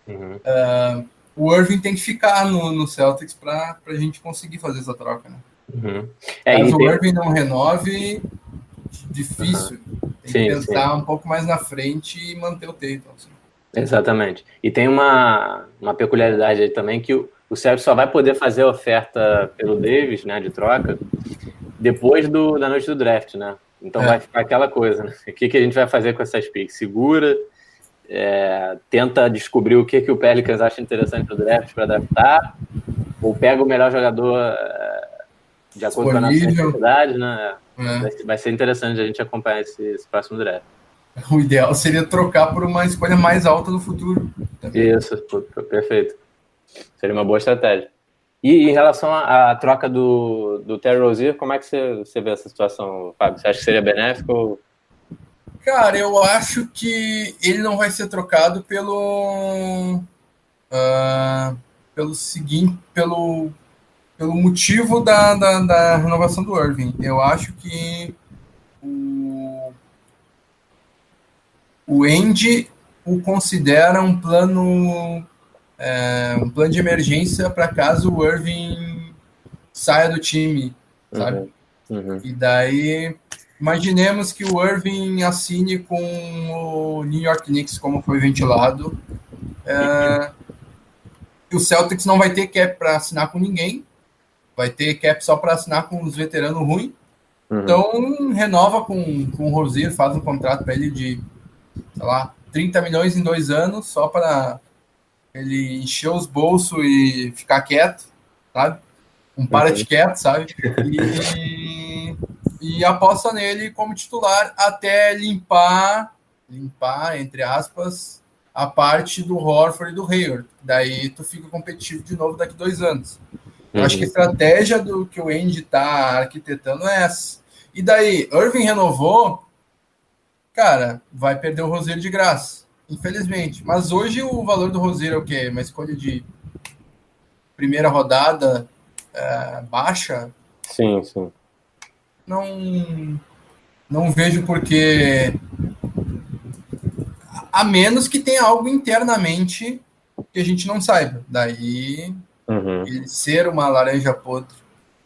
Uhum. Uh, o Irving tem que ficar no, no Celtics para a gente conseguir fazer essa troca. Né? Uhum. É, Caso tem... o Irving não renove, difícil. Uhum. Tem sim, que pensar sim. um pouco mais na frente e manter o Tatum. Exatamente. E tem uma, uma peculiaridade aí também que o, o Celtics só vai poder fazer a oferta pelo Davis, né, de troca, depois do, da noite do draft, né? Então é. vai ficar aquela coisa, né? O que, que a gente vai fazer com essas picks? Segura, é, tenta descobrir o que, que o Pelicans acha interessante no draft para adaptar, ou pega o melhor jogador é, de acordo com a nossa necessidade, né? É. Vai, vai, ser interessante a gente acompanhar esse, esse, próximo draft. O ideal seria trocar por uma escolha mais alta no futuro. Também. Isso, perfeito. Seria uma boa estratégia. E em relação à, troca do, do Terry Rozier, como é que você, você vê essa situação, Fábio? Você acha que seria benéfico? Cara, eu acho que ele não vai ser trocado pelo. Uh, pelo seguinte. Pelo, pelo motivo da, da, da, renovação do Irving. Eu acho que o, o Andy o considera um plano é, um plano de emergência para caso o Irving saia do time, sabe? Uhum, uhum. E daí, imaginemos que o Irving assine com o New York Knicks, como foi ventilado. É, o Celtics não vai ter cap para assinar com ninguém, vai ter cap só para assinar com os veteranos ruins. Uhum. Então, renova com, com o Rosier, faz um contrato para ele de, sei lá, 30 milhões em dois anos, só para ele encher os bolsos e ficar quieto, sabe? Um para de uhum. quieto, sabe? E, e aposta nele como titular até limpar, limpar, entre aspas, a parte do Horford e do Hayward. Daí tu fica competitivo de novo daqui dois anos. Eu uhum. acho que a estratégia do que o Andy está arquitetando é essa. E daí, Irving renovou, cara, vai perder o Roseiro de graça, infelizmente. Mas hoje o valor do Roseiro é o quê? Uma escolha de primeira rodada é, baixa? Sim, sim. Não, não vejo porque a menos que tenha algo internamente que a gente não saiba. Daí, uhum. ele ser uma laranja podre,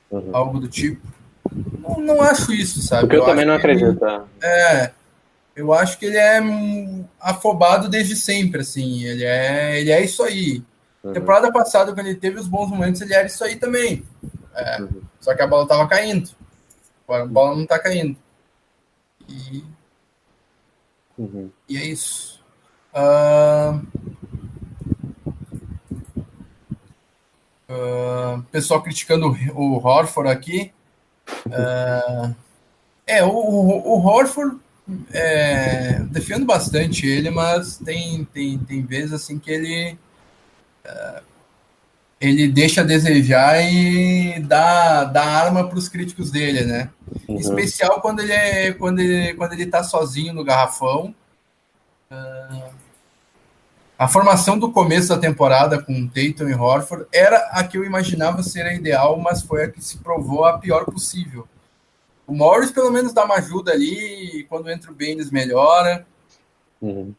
uhum. algo do tipo. Não, não acho isso, sabe? Porque eu, eu também não acredito. Ele, é, eu acho que ele é afobado desde sempre, assim. Ele é, ele é isso aí. Uhum. Temporada passada, quando ele teve os bons momentos, ele era isso aí também. É, uhum. Só que a bola tava caindo. Agora a bola não tá caindo. E, uhum. e é isso. Uh, uh, pessoal criticando o Horford aqui. Uh, é, o, o, Horford é, defendo bastante ele, mas tem, tem, tem vezes assim que ele uh, ele deixa a desejar e dá, dá arma para os críticos dele, né? Uhum. Especial quando ele é quando ele, quando ele tá sozinho no garrafão. Uh, a formação do começo da temporada com Tatum e Horford era a que eu imaginava ser a ideal, mas foi a que se provou a pior possível. O Morris pelo menos dá uma ajuda ali, quando entra o Baines melhora. Uhum.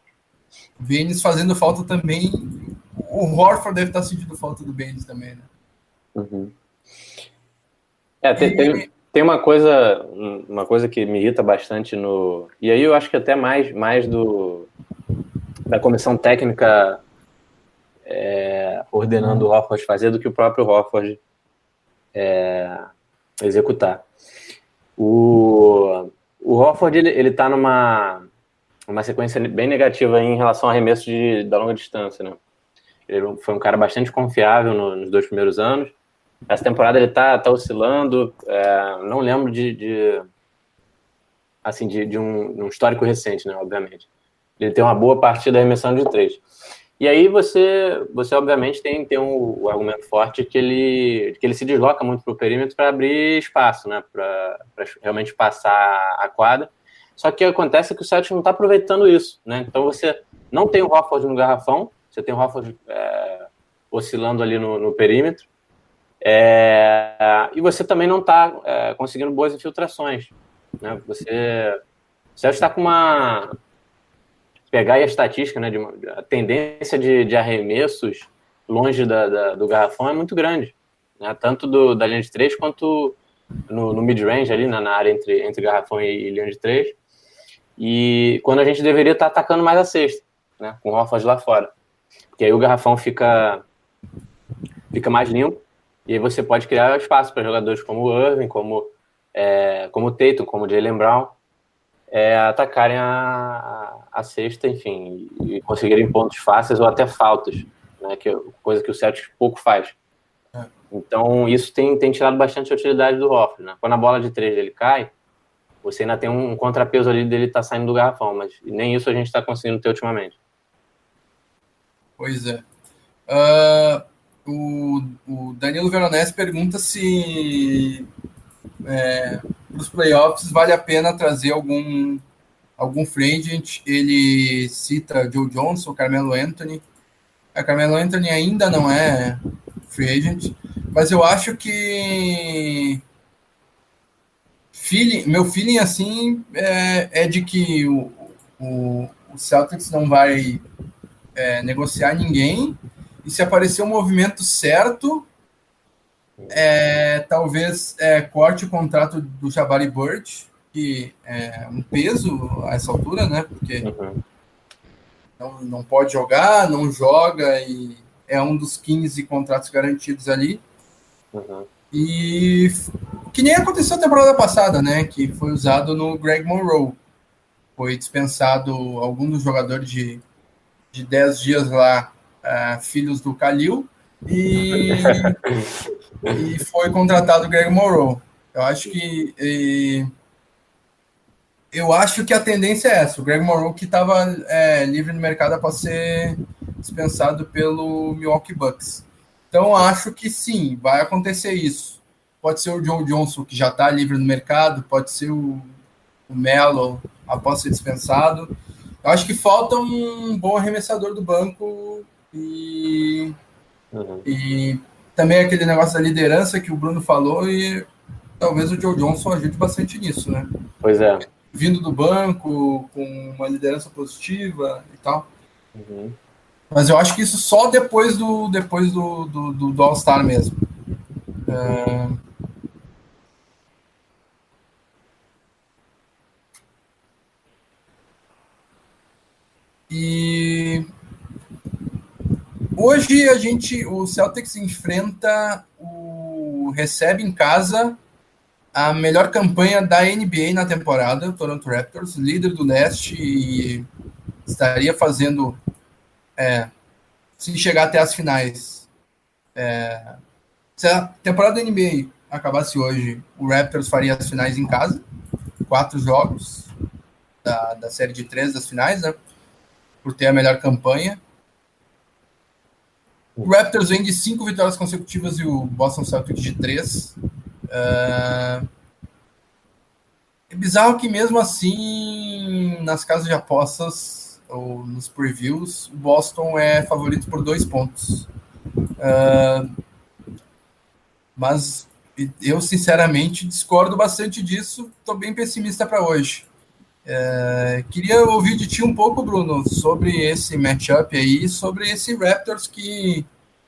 Baines fazendo falta também. O Horford deve estar sentindo falta do Baines também, né? Uhum. É, tem, e... tem, tem, uma coisa uma coisa que me irrita bastante no... E aí eu acho que até mais, mais do da comissão técnica é, ordenando o Horford fazer do que o próprio Horford é, executar. O, o Horford ele, ele tá numa uma sequência bem negativa em relação a arremesso de, da longa distância, né? Ele foi um cara bastante confiável no, nos dois primeiros anos. Essa temporada ele tá, tá oscilando. É, não lembro de, de assim de, de um, um histórico recente, né? Obviamente. Ele tem uma boa partida arremessando de três. E aí você, você obviamente tem, tem um, um argumento forte que ele, que ele se desloca muito para o perímetro para abrir espaço, né? Para realmente passar a quadra. Só que acontece que o Celtics não está aproveitando isso, né? Então você não tem o Hofford no garrafão, você tem o Hofford é, oscilando ali no, no perímetro, é, e você também não está é, conseguindo boas infiltrações. Né? Você, o Celtics está com uma pegar a estatística, né, de a tendência de, de arremessos longe da, da, do garrafão é muito grande, né, tanto do, da linha de três quanto no, no mid-range ali, na, na, área entre, entre garrafão e, e, linha de três, e quando a gente deveria estar atacando mais a sexta, né, com o lá fora, porque aí o garrafão fica, fica mais limpo, e aí você pode criar espaço para jogadores como o Irving, como, é, como o Tatum, como o Jalen Brown, é, atacarem a, a sexta, enfim, e conseguirem pontos fáceis ou até faltas, né, que é coisa que o Celtics pouco faz. É. Então, isso tem, tem tirado bastante utilidade do Hoffman. Né? Quando a bola de três ele cai, você ainda tem um contrapeso ali dele estar tá saindo do garrafão, mas nem isso a gente está conseguindo ter ultimamente. Pois é. Uh, o, o Danilo Veronese pergunta se é, para os playoffs vale a pena trazer algum algum free agent. Ele cita Joe Johnson, Carmelo Anthony. A Carmelo Anthony ainda não é free agent, mas eu acho que feeling, meu feeling assim é, é de que o, o, o Celtics não vai é, negociar ninguém e se aparecer um movimento certo é, talvez é, corte o contrato do Jabari Bird, que é um peso a essa altura, né? Porque uhum. não, não pode jogar, não joga e é um dos 15 contratos garantidos ali. Uhum. E que nem aconteceu a temporada passada, né? Que foi usado no Greg Monroe. Foi dispensado algum dos jogadores de, de 10 dias lá é, filhos do Kalil, e, e foi contratado o Greg Morrow. Eu acho que e, eu acho que a tendência é essa. O Greg Morrow que estava é, livre no mercado após ser dispensado pelo Milwaukee Bucks. Então acho que sim, vai acontecer isso. Pode ser o Joe Johnson que já está livre no mercado, pode ser o, o Melo após ser dispensado. Eu acho que falta um bom arremessador do banco e, uhum. e também aquele negócio da liderança que o Bruno falou e talvez o Joe Johnson ajude bastante nisso, né? Pois é. Vindo do banco, com uma liderança positiva e tal. Uhum. Mas eu acho que isso só depois do depois do, do, do, do All-Star mesmo. É... E hoje a gente, o Celtics enfrenta o recebe em casa a melhor campanha da NBA na temporada, Toronto Raptors, líder do leste e estaria fazendo é, se chegar até as finais. É, se a temporada da NBA acabasse hoje, o Raptors faria as finais em casa, quatro jogos da, da série de três das finais, né? Por ter a melhor campanha. O Raptors vem de cinco vitórias consecutivas e o Boston Celtics de três. Uh, é bizarro que mesmo assim, nas casas de apostas ou nos previews, o Boston é favorito por dois pontos. Uh, mas eu, sinceramente, discordo bastante disso. Estou bem pessimista para hoje. Uh, queria ouvir de ti um pouco, Bruno, sobre esse matchup aí, sobre esse Raptors que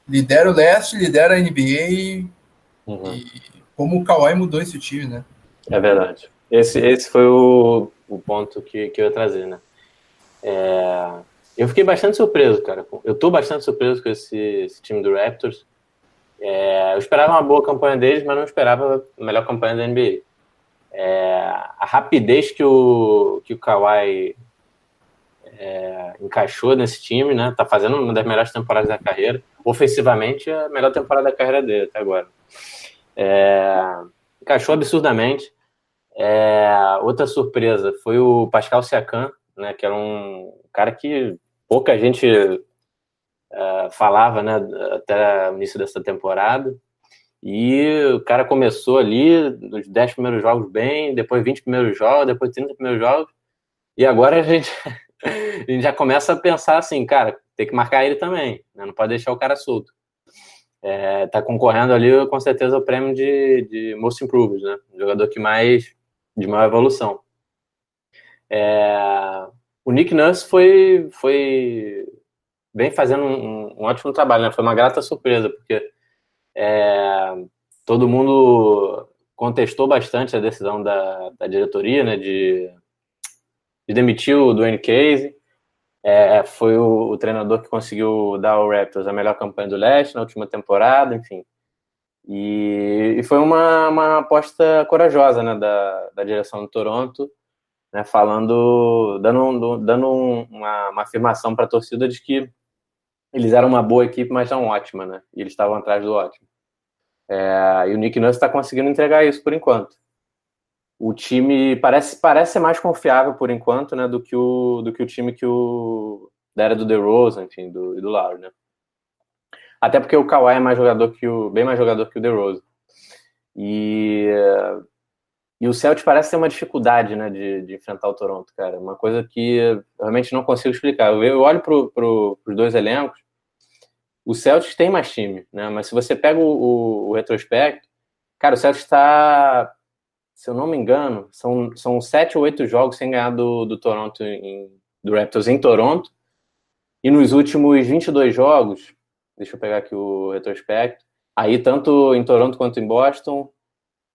lidera o leste, lidera a NBA uhum. e como o Kawhi mudou esse time, né? É verdade. Esse, esse foi o, o ponto que, que eu ia trazer, né? É, eu fiquei bastante surpreso, cara. Eu tô bastante surpreso com esse, esse time do Raptors. É, eu esperava uma boa campanha deles, mas não esperava a melhor campanha da NBA. É, a rapidez que o, que o Kawhi é, encaixou nesse time, né? Tá fazendo uma das melhores temporadas da carreira. Ofensivamente, a melhor temporada da carreira dele até agora. É, encaixou absurdamente. É, outra surpresa foi o Pascal Siakam, né, que era um cara que pouca gente é, falava né, até o início dessa temporada. E o cara começou ali nos 10 primeiros jogos bem, depois 20 primeiros jogos, depois 30 primeiros jogos. E agora a gente, a gente já começa a pensar assim, cara, tem que marcar ele também, né? não pode deixar o cara solto. É, tá concorrendo ali com certeza o prêmio de, de Most Improved, né? Jogador que mais de maior evolução. É, o Nick Nurse foi, foi bem fazendo um, um, ótimo trabalho, né? Foi uma grata surpresa, porque é, todo mundo contestou bastante a decisão da, da diretoria, né? De, de demitir o Dwayne Casey. É, foi o, o, treinador que conseguiu dar ao Raptors a melhor campanha do leste na última temporada, enfim. E, e foi uma, uma aposta corajosa né, da, da direção do Toronto, né, falando, dando, dando uma, uma afirmação para a torcida de que eles eram uma boa equipe, mas não ótima, né? E eles estavam atrás do ótimo. É, e o Nick Nurse está conseguindo entregar isso por enquanto. O time parece, parece ser mais confiável por enquanto, né, do que o, do que o time que o da era do DeRozan, enfim, do, do Lowry, né? Até porque o Kawhi é mais jogador que o. bem mais jogador que o DeRozan. E, e o Celtics parece ter uma dificuldade né, de, de enfrentar o Toronto, cara. Uma coisa que realmente não consigo explicar. Eu, eu olho para pro, os dois elencos, o Celtics tem mais time, né? Mas se você pega o, o, o retrospecto, cara, o Celtics está, se eu não me engano, são, são sete ou oito jogos sem ganhar do, do Toronto, em, do Raptors em Toronto. E nos últimos 22 jogos, Deixa eu pegar aqui o retrospecto. Aí, tanto em Toronto quanto em Boston,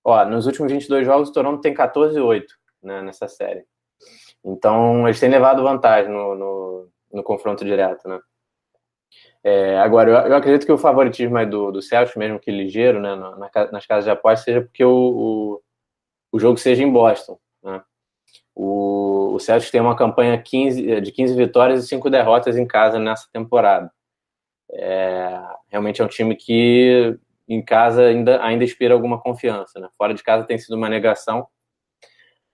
ó, nos últimos 22 jogos, o Toronto tem 14-8 né, nessa série. Então, eles têm levado vantagem no, no, no confronto direto, né? É, agora, eu, eu, acredito que o favoritismo é do, do Celtics, mesmo que ligeiro, né, na, nas casas de aposta, seja porque o, o, o, jogo seja em Boston, né? O, o Celtics tem uma campanha 15, de 15 vitórias e 5 derrotas em casa nessa temporada. É, realmente é um time que em casa ainda, ainda inspira alguma confiança. Né? Fora de casa tem sido uma negação,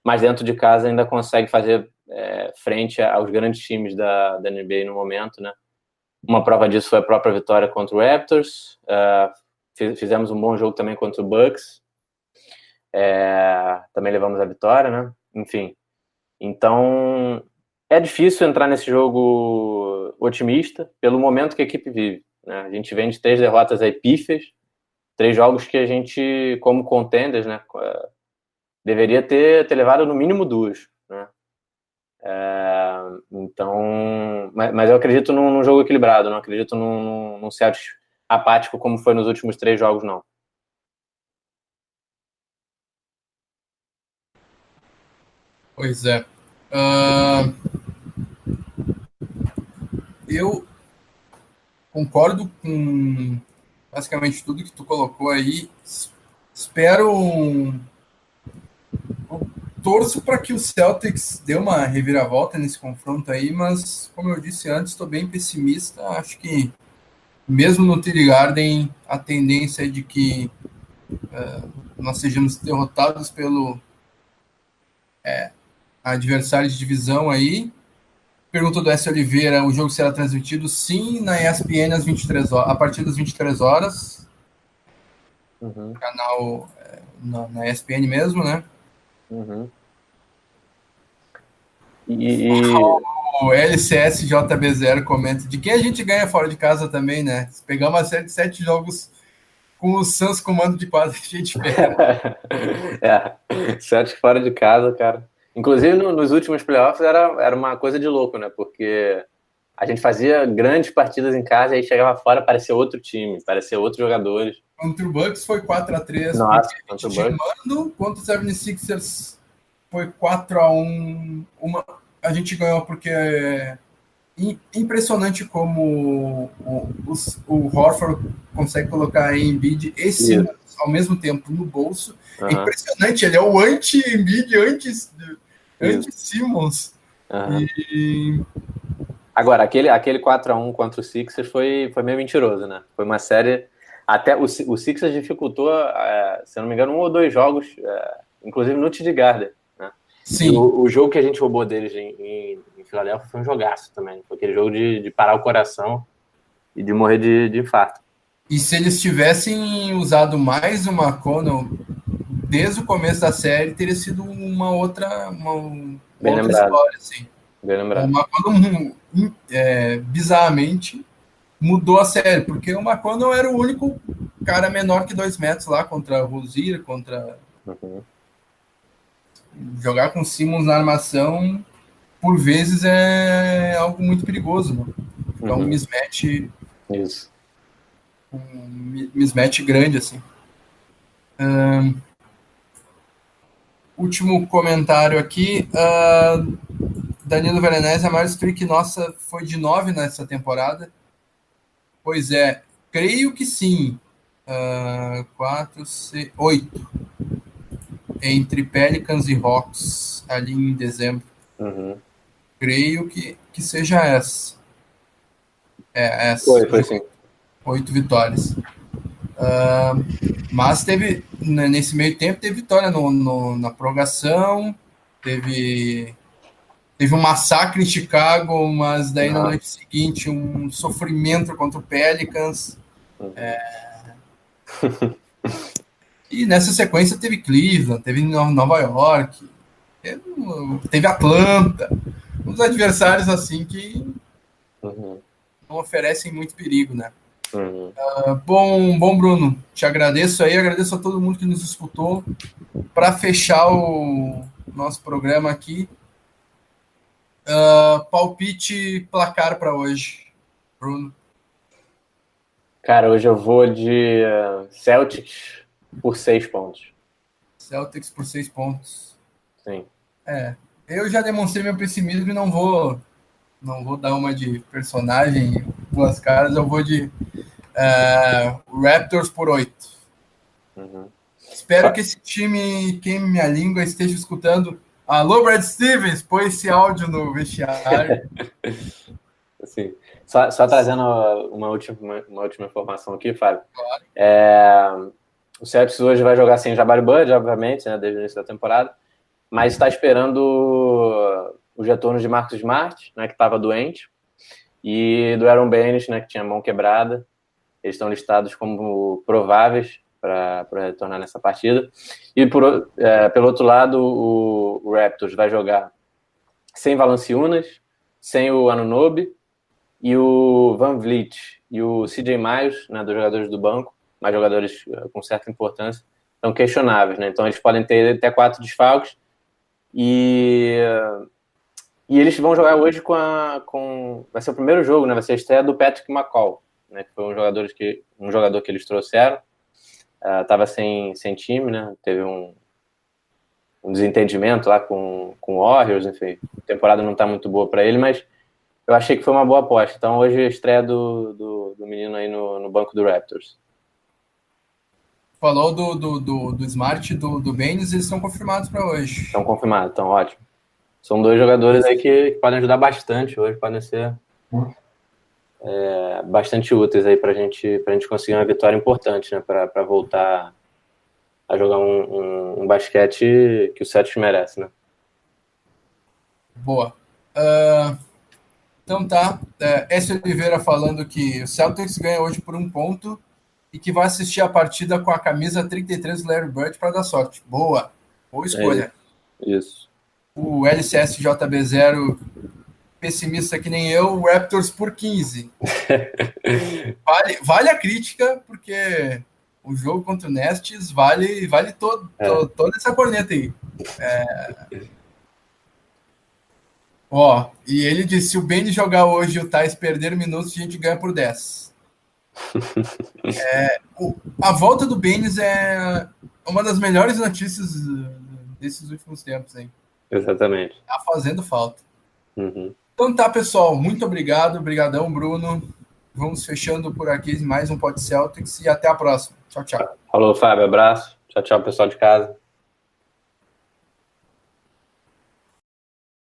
mas dentro de casa ainda consegue fazer é, frente aos grandes times da, da NBA no momento. Né? Uma prova disso foi a própria vitória contra o Raptors. Uh, fizemos um bom jogo também contra o Bucks. É, também levamos a vitória, né? Enfim. Então, é difícil entrar nesse jogo otimista pelo momento que a equipe vive. Né? A gente vem de três derrotas aí pífias, três jogos que a gente, como contenders, né, deveria ter, ter levado no mínimo duas. Né? É, então, mas, mas, eu acredito num, num, jogo equilibrado, não acredito num, num apático como foi nos últimos três jogos, não. Pois é. Uh, eu concordo com basicamente tudo que tu colocou aí. Espero. torço para que o Celtics dê uma reviravolta nesse confronto aí, mas como eu disse antes, estou bem pessimista. Acho que mesmo no TD Garden, a tendência é de que uh, nós sejamos derrotados pelo é, adversário de divisão aí. Pergunta do S. Oliveira: o jogo será transmitido? Sim, na ESPN às 23 horas, a partir das 23 horas. Uhum. Canal é, na, na, ESPN mesmo, né? Uhum. E... O LCSJB0 comenta: de quem a gente ganha fora de casa também, né? Se pegar uma série de sete jogos com o Sans comando de quase a gente pega. é, sete fora de casa, cara. Inclusive, no, nos últimos playoffs era, era uma coisa de louco, né? Porque a gente fazia grandes partidas em casa e aí chegava fora, parecia outro time, parecia outros jogadores. Contra o Bucks foi 4x3. Nossa, contra o Bucks. Contra o 76ers foi 4x1. Uma, a gente ganhou porque é impressionante como o, o, o Horford consegue colocar Embiid e Simmons ao mesmo tempo no bolso. Uhum. É impressionante, ele é o anti-Embiid, antes Andy Simmons. Uhum. E... Agora, aquele, aquele 4x1 contra o Sixers foi, foi meio mentiroso, né? Foi uma série. Até o, o Sixers dificultou, é, se eu não me engano, um ou dois jogos, é, inclusive no Tid Garden. Né? Sim. O, o, jogo que a gente roubou deles em, em, em Filadélfia foi um jogaço também. Foi aquele jogo de, de parar o coração e de morrer de, de infarto. E se eles tivessem usado mais uma Cono desde o começo da série, teria sido uma outra, uma, outra lembrado. história, assim. Bem lembrado. Uma Cono, é, bizarramente, mudou a série, porque o McConnell era o único cara menor que dois metros lá contra o Rosier, contra. Uhum. Jogar com Simmons na armação, por vezes, é algo muito perigoso. Né? Então, uhum. um mismatch. Isso um mismatch grande, assim. Um, último comentário aqui. Uh, Danilo Veronese, a maior streak nossa foi de 9 nessa temporada. Pois é, creio que sim. Uh, 4, 6, 8. Entre Pelicans e Hawks, ali em dezembro. Uhum. Creio que, que seja essa. É, essa. Foi, foi sim oito vitórias. Uh, mas teve, né, nesse meio tempo, teve vitória no, no, na prorrogação, teve, teve um massacre em Chicago, mas daí na noite seguinte um sofrimento contra o Pelicans. É... e nessa sequência teve Cleveland, teve Nova York, teve, teve Atlanta, uns adversários assim que uhum. não oferecem muito perigo, né? Uhum. Uh, bom, bom, Bruno, te agradeço aí, agradeço a todo mundo que nos escutou. Para fechar o nosso programa aqui, uh, palpite placar para hoje, Bruno. Cara, hoje eu vou de uh, Celtics por seis pontos. Celtics por seis pontos. Sim. É, eu já demonstrei meu pessimismo e não vou, não vou dar uma de personagem duas caras, eu vou de uh, Raptors por oito. Uhum. Espero que esse time queime minha língua esteja escutando. Alô, Brad Stevens, põe esse áudio no vestiário. Assim, Só, só trazendo uma última, uma última informação aqui, Fábio. Claro. É, o Celtics hoje vai jogar sem Jabari Bud, obviamente, né, desde o início da temporada, mas está esperando os retornos de Marcos Smart, né, que estava doente, e do Aaron Baines, né, que tinha mão quebrada. Eles estão listados como prováveis para retornar nessa partida. E por, é, pelo outro lado, o, o, Raptors vai jogar sem Valanciunas, sem o Anunobi e o Van Vliet e o CJ Miles, né, dos jogadores do banco, mais jogadores é, com certa importância, são questionáveis, né? Então eles podem ter até quatro desfalques e e eles vão jogar hoje com a com vai ser o primeiro jogo, né? Vai ser a estreia do Patrick McCall, né? Que foi um jogador que um jogador que eles trouxeram estava uh, sem, sem time, né? Teve um, um desentendimento lá com, com o Warriors, enfim, a temporada não está muito boa para ele, mas eu achei que foi uma boa aposta. Então hoje a estreia do, do, do menino aí no, no banco do Raptors. Falou do, do, do, do Smart do, do Baines, eles estão confirmados para hoje. Estão confirmados, estão ótimo. São dois jogadores aí que, que podem ajudar bastante hoje, podem ser é, bastante úteis aí para gente, a gente conseguir uma vitória importante, né? Para voltar a jogar um, um, um, basquete que o Celtics merece, né? Boa. Uh, então tá. É, S. Oliveira falando que o Celtics ganha hoje por um ponto e que vai assistir a partida com a camisa 33 do Larry Bird para dar sorte. Boa. Boa escolha. É isso. O LCSJB0 pessimista que nem eu, Raptors por 15. vale, vale a crítica, porque o jogo contra o Nestes vale, vale todo, é. to, toda essa corneta aí. É... Ó, e ele disse: se o Benny jogar hoje e o Thais perder minutos, a gente ganha por 10. é, o, a volta do Benes é uma das melhores notícias desses últimos tempos, hein? Exatamente. Tá fazendo falta. Uhum. Então tá, pessoal. Muito obrigado. Obrigadão, Bruno. Vamos fechando por aqui mais um Pod Celtics e até a próxima. Tchau, tchau. Falou, Fábio. Abraço. Tchau, tchau, pessoal de casa.